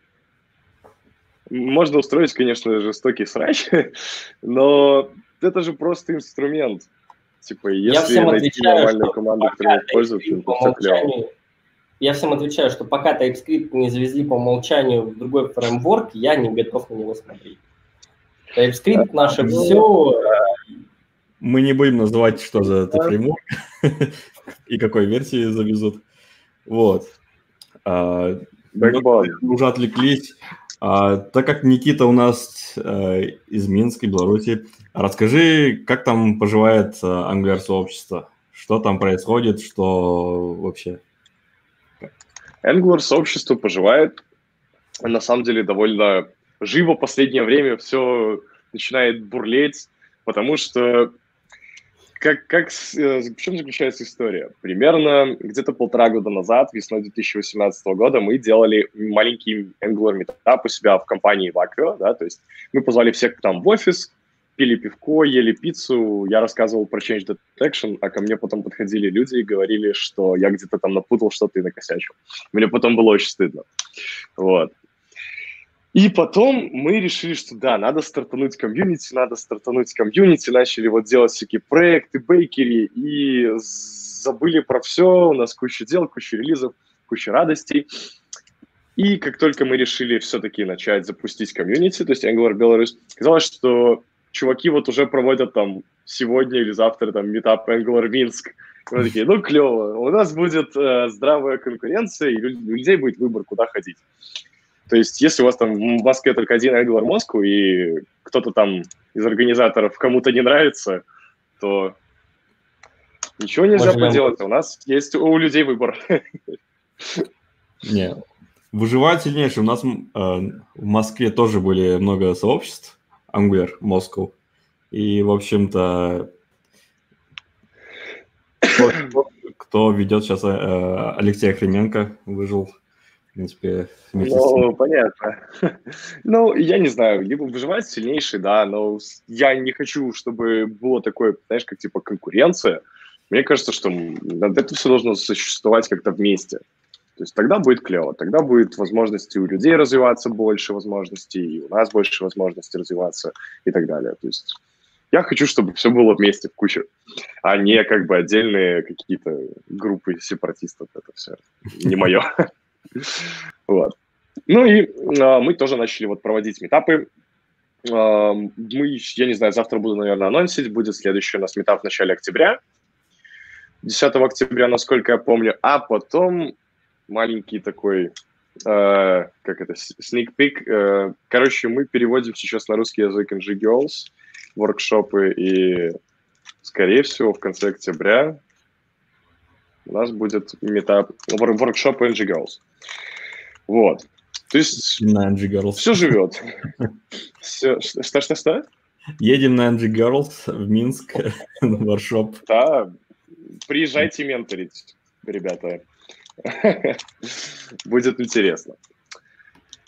Можно устроить, конечно, жестокий срач, но это же просто инструмент. Типа, если найти нормальную команду, которая использует, то все клево я всем отвечаю, что пока TypeScript не завезли по умолчанию в другой фреймворк, я не готов на него смотреть. TypeScript наше все. Мы не будем называть, что за это фреймворк и какой версии завезут. Вот. А, уже отвлеклись. А, так как Никита у нас а, из Минска, Беларуси, расскажи, как там поживает а, Angular сообщество? Что там происходит, что вообще? Angular сообщество поживает на самом деле довольно живо последнее время, все начинает бурлеть, потому что как, как, э, в чем заключается история? Примерно где-то полтора года назад, весной 2018 года, мы делали маленький Angular Meetup у себя в компании Vacrio, да, то есть мы позвали всех там в офис, пили пивко, ели пиццу, я рассказывал про Change Detection, а ко мне потом подходили люди и говорили, что я где-то там напутал что-то и накосячил. Мне потом было очень стыдно. Вот. И потом мы решили, что да, надо стартануть community, надо стартануть community, начали вот делать всякие проекты, Bakery, и забыли про все, у нас куча дел, куча релизов, куча радостей. И как только мы решили все-таки начать запустить community, то есть Angular Belarus, казалось, что чуваки вот уже проводят там сегодня или завтра там метап Angular Минск. Мы такие, ну клево, у нас будет э, здравая конкуренция, и у людей будет выбор, куда ходить. То есть, если у вас там в Москве только один Angular Moscow, и кто-то там из организаторов кому-то не нравится, то ничего нельзя Можем поделать. У нас есть у людей выбор. Не, выживать сильнейший. У нас э, в Москве тоже были много сообществ Angular Moscow. И, в общем-то, кто, ведет сейчас э, Алексей Охременко, выжил принципе, Ну, понятно. ну, я не знаю, либо выживать сильнейший, да, но я не хочу, чтобы было такое, знаешь, как типа конкуренция. Мне кажется, что это все должно существовать как-то вместе. То есть тогда будет клево, тогда будет возможности у людей развиваться больше возможностей, и у нас больше возможностей развиваться и так далее. То есть я хочу, чтобы все было вместе в куче, а не как бы отдельные какие-то группы сепаратистов. Это все не мое. Вот. Ну и э, мы тоже начали вот проводить метапы. Э, мы, я не знаю, завтра буду, наверное, анонсить. Будет следующий у нас метап в начале октября. 10 октября, насколько я помню. А потом маленький такой, э, как это, sneak peek. Э, короче, мы переводим сейчас на русский язык NG Girls, воркшопы, и, скорее всего, в конце октября у нас будет метап, воркшоп NG Girls. Вот. То есть на NG Girls. все живет. Все, что, что, что? Едем на NG Girls в Минск на воркшоп. Да, приезжайте менторить, ребята. Будет интересно.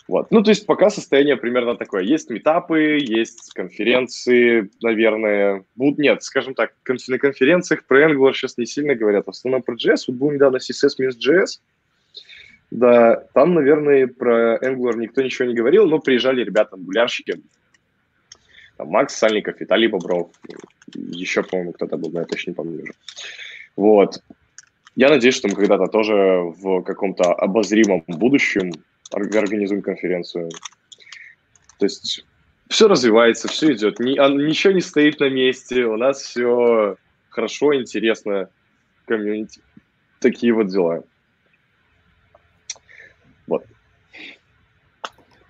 Вот. Ну, то есть пока состояние примерно такое. Есть метапы, есть конференции, наверное. Будут, нет, скажем так, на конференциях про Angular сейчас не сильно говорят. В основном про JS. Вот был недавно CSS-JS. Да, там, наверное, про Angular никто ничего не говорил, но приезжали ребята, ангулярщики. Там Макс Сальников, Виталий Бобров. Еще, по-моему, кто-то был, но я точно не помню уже. Вот. Я надеюсь, что мы когда-то тоже в каком-то обозримом будущем организуем конференцию. То есть все развивается, все идет, ни, а, ничего не стоит на месте, у нас все хорошо, интересно, комьюнити. Такие вот дела. Вот.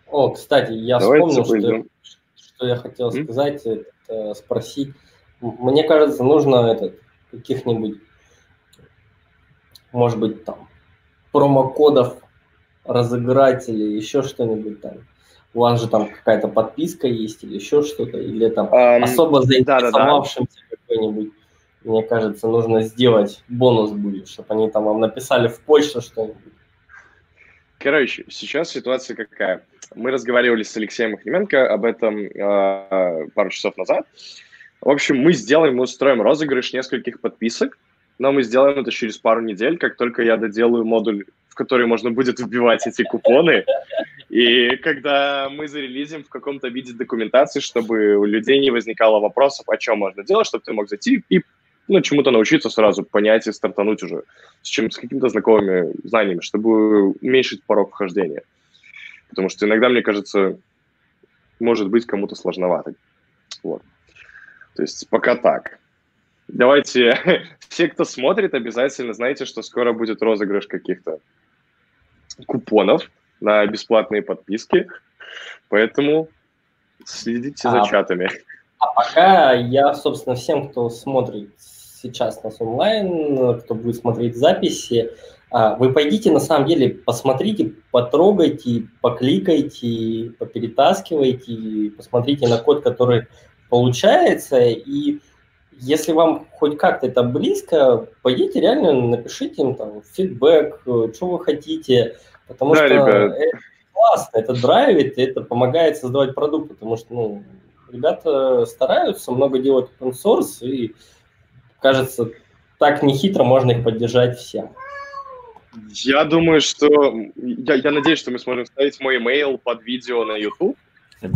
О, кстати, я Давайте вспомнил, что, что я хотел mm? сказать, спросить. Мне кажется, нужно этот, каких-нибудь, может быть, там, промокодов разыграть или еще что-нибудь там? У вас же там какая-то подписка есть или еще что-то, или там um, особо заинтересовавшимся да, да, да. какой-нибудь, мне кажется, нужно сделать бонус будет, чтобы они там вам написали в почту что-нибудь. Короче, сейчас ситуация какая? Мы разговаривали с Алексеем Охременко об этом э, пару часов назад. В общем, мы сделаем, мы устроим розыгрыш нескольких подписок, но мы сделаем это через пару недель, как только я доделаю модуль в который можно будет вбивать эти купоны. И когда мы зарелизим в каком-то виде документации, чтобы у людей не возникало вопросов, о чем можно делать, чтобы ты мог зайти и ну, чему-то научиться сразу, понять и стартануть уже с, чем, с какими-то знакомыми знаниями, чтобы уменьшить порог вхождения. Потому что иногда, мне кажется, может быть кому-то сложновато. Вот. То есть пока так. Давайте, все, кто смотрит, обязательно знайте, что скоро будет розыгрыш каких-то купонов на бесплатные подписки, поэтому следите за а, чатами. А пока я, собственно, всем, кто смотрит сейчас нас онлайн, кто будет смотреть записи, а, вы пойдите, на самом деле, посмотрите, потрогайте, покликайте, поперетаскивайте, посмотрите на код, который получается, и если вам хоть как-то это близко, пойдите реально напишите им там фидбэк, что вы хотите, потому да, что ребят. это классно, это драйвит, это помогает создавать продукт, потому что ну, ребята стараются, много делать open source, и кажется, так нехитро можно их поддержать всем. Я думаю, что... Я, я надеюсь, что мы сможем вставить мой email под видео на YouTube,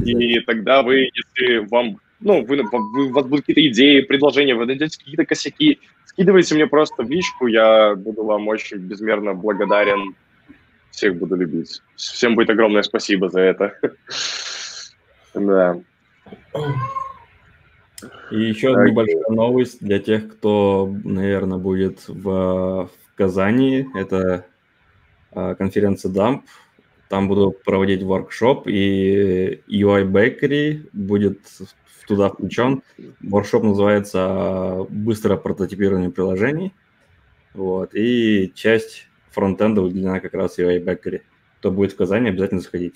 и тогда вы, если вам ну, вы, вы, у вас будут какие-то идеи, предложения, вы найдете какие-то косяки, скидывайте мне просто в личку, я буду вам очень безмерно благодарен. Всех буду любить. Всем будет огромное спасибо за это. Да. И еще так. небольшая новость для тех, кто, наверное, будет в, в Казани. Это а, конференция DAMP. Там буду проводить воркшоп, и UI Bakery будет туда включен. Воркшоп называется «Быстрое прототипирование приложений». Вот. И часть фронтенда уделена как раз UI Bakery. Кто будет в Казани, обязательно заходить.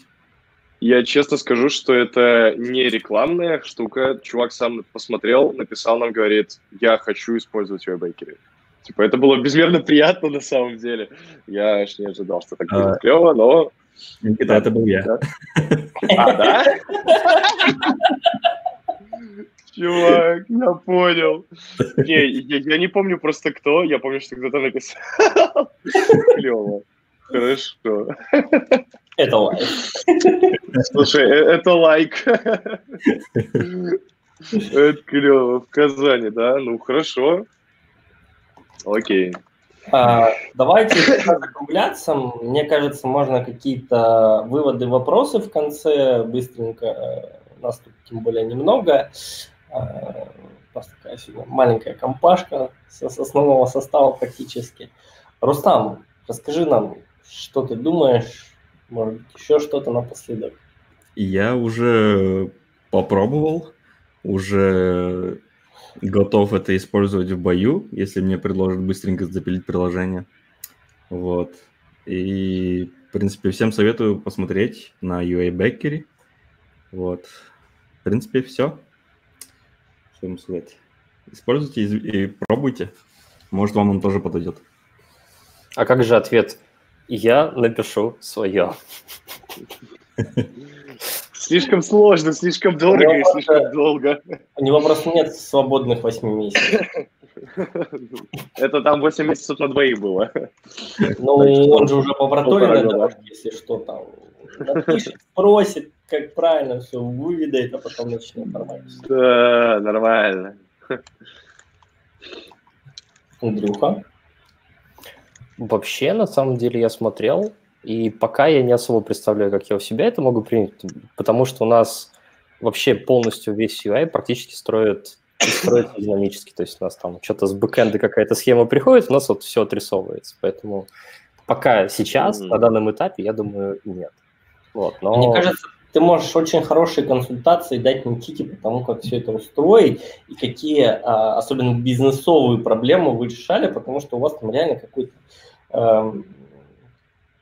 Я честно скажу, что это не рекламная штука. Чувак сам посмотрел, написал нам, говорит, я хочу использовать UI Bakery. Типа, это было безмерно приятно на самом деле. Я аж не ожидал, что так будет а... клево, но... Да, это был я. А, да? Чувак, я понял. Не, я, я не помню просто кто, я помню, что кто-то написал. Клево. Хорошо. Это лайк. Слушай, э, это лайк. Это клево. В Казани, да? Ну, хорошо. Окей. А, давайте закругляться. Мне кажется, можно какие-то выводы, вопросы в конце быстренько. Э, нас тут тем более немного. А, у нас такая маленькая компашка с основного состава практически. Рустам, расскажи нам, что ты думаешь, может быть, еще что-то напоследок. Я уже попробовал, уже готов это использовать в бою, если мне предложат быстренько запилить приложение. Вот. И, в принципе, всем советую посмотреть на UA Bakery. Вот. В принципе, все. Что вам сказать. Используйте и, пробуйте. Может, вам он тоже подойдет. А как же ответ? Я напишу свое. Слишком сложно, слишком дорого и слишком долго. У него просто нет свободных 8 месяцев. Это там 8 месяцев на двоих было. Ну, он же уже по протоле, если что, там напишет, спросит, как правильно все выведает, а потом начнет нормально. Да, нормально. Андрюха? Вообще, на самом деле, я смотрел, и пока я не особо представляю, как я у себя это могу принять, потому что у нас вообще полностью весь UI практически строит строится динамически, то есть у нас там что-то с бэкэнда какая-то схема приходит, у нас вот все отрисовывается, поэтому пока сейчас, mm-hmm. на данном этапе, я думаю, нет. Вот, но... Мне кажется, ты можешь очень хорошие консультации дать Никите по тому, как все это устроить и какие, а, особенно бизнесовые проблемы вы решали, потому что у вас там реально какой-то эм,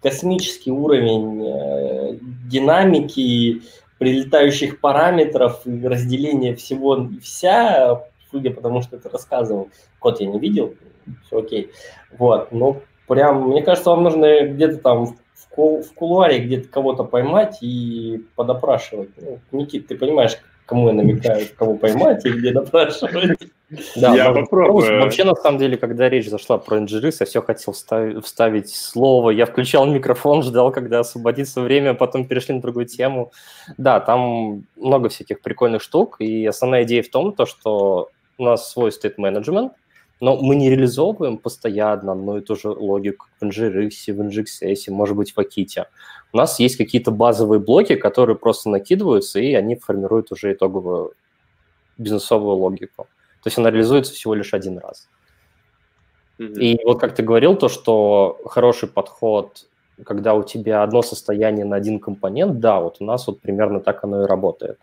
космический уровень э, динамики, прилетающих параметров и разделения всего и вся, судя по тому, что ты рассказывал. Код я не видел, все окей. Вот, ну, прям, мне кажется, вам нужно где-то там в, в кулуаре где-то кого-то поймать и подопрашивать. Ну, Никит, ты понимаешь, кому я намекаю, кого поймать и где допрашивать. Да, я попробую. Вообще, на самом деле, когда речь зашла про Nginx, я все хотел вставить, слово. Я включал микрофон, ждал, когда освободится время, потом перешли на другую тему. Да, там много всяких прикольных штук, и основная идея в том, то, что у нас свой management, но мы не реализовываем постоянно одну и ту же логику в Nginx, в Nginx, может быть, в Akite. У нас есть какие-то базовые блоки, которые просто накидываются, и они формируют уже итоговую бизнесовую логику. То есть она реализуется всего лишь один раз. Mm-hmm. И вот как ты говорил, то, что хороший подход, когда у тебя одно состояние на один компонент, да, вот у нас вот примерно так оно и работает.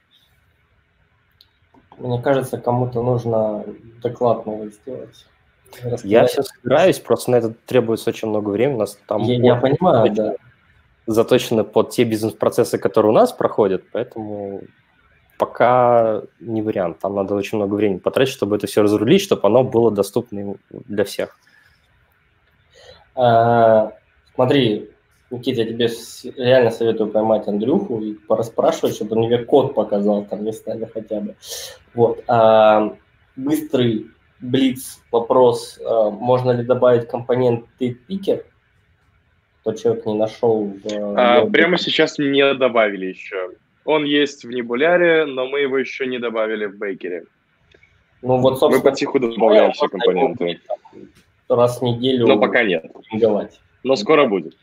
Мне кажется, кому-то нужно доклад новый сделать. Я все собираюсь, просто на это требуется очень много времени. У нас там я, я понимаю, да. Заточены под те бизнес-процессы, которые у нас проходят, поэтому пока не вариант. Там надо очень много времени потратить, чтобы это все разрулить, чтобы оно было доступно для всех. А, смотри, Никита, я тебе реально советую поймать Андрюху и пораспрашивать, чтобы он мне код показал там местами хотя бы. Вот. А, быстрый блиц вопрос. А, можно ли добавить компонент пикер? Тот человек не нашел. В, а, прямо сейчас не добавили еще. Он есть в Небуляре, но мы его еще не добавили в Бейкере. Ну, вот, собственно, мы потиху добавляем все компоненты. Раз в неделю. Но пока нет. Но скоро будет.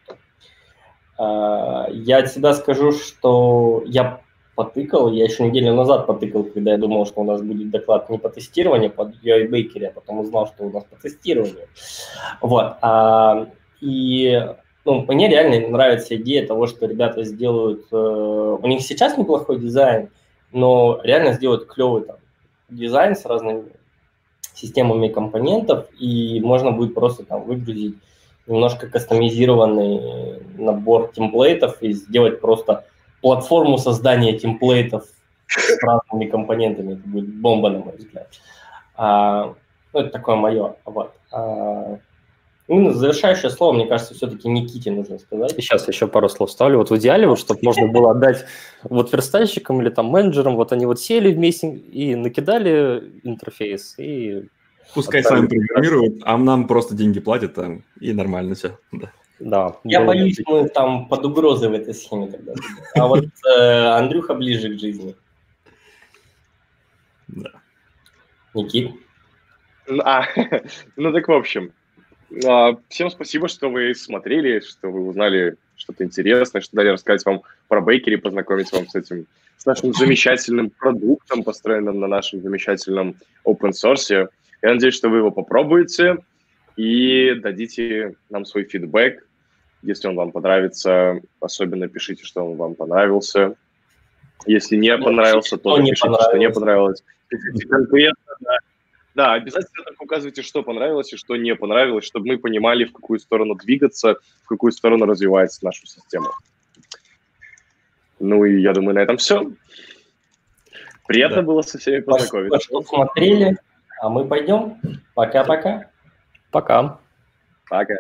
А, я себя скажу, что я потыкал, я еще неделю назад потыкал, когда я думал, что у нас будет доклад не по тестированию под UI Baker, а потом узнал, что у нас по тестированию. Вот. А, и ну, мне реально нравится идея того, что ребята сделают... Э, у них сейчас неплохой дизайн, но реально сделают клевый там, дизайн с разными системами компонентов, и можно будет просто там выгрузить немножко кастомизированный набор темплейтов и сделать просто платформу создания темплейтов с разными компонентами. Это будет бомба, на мой взгляд. А, ну, это такое мое. Вот. А, ну, завершающее слово, мне кажется, все-таки Никите нужно сказать. Сейчас еще пару слов ставлю. Вот в идеале, вот, чтобы можно было отдать вот верстальщикам или там менеджерам, вот они вот сели вместе и накидали интерфейс, и Пускай сами программируют, а нам просто деньги платят там, и нормально все. Да. Да, Я боюсь, мы там под угрозой в этой схеме тогда. А вот э, Андрюха ближе к жизни. Да. Никит? А, ну так в общем, а, всем спасибо, что вы смотрели, что вы узнали что-то интересное, что дали рассказать вам про Бейкери, познакомить вам с этим, с нашим замечательным продуктом, построенным на нашем замечательном open source. Я надеюсь, что вы его попробуете и дадите нам свой фидбэк. Если он вам понравится, особенно пишите, что он вам понравился. Если не ну, понравился, то напишите, что не понравилось. Конкретно, да. Да, обязательно так указывайте, что понравилось и что не понравилось, чтобы мы понимали, в какую сторону двигаться, в какую сторону развивается наша система. Ну и я думаю, на этом все. Приятно да. было со всеми познакомиться. Что смотрели. А мы пойдем. Пока-пока. Пока. Пока.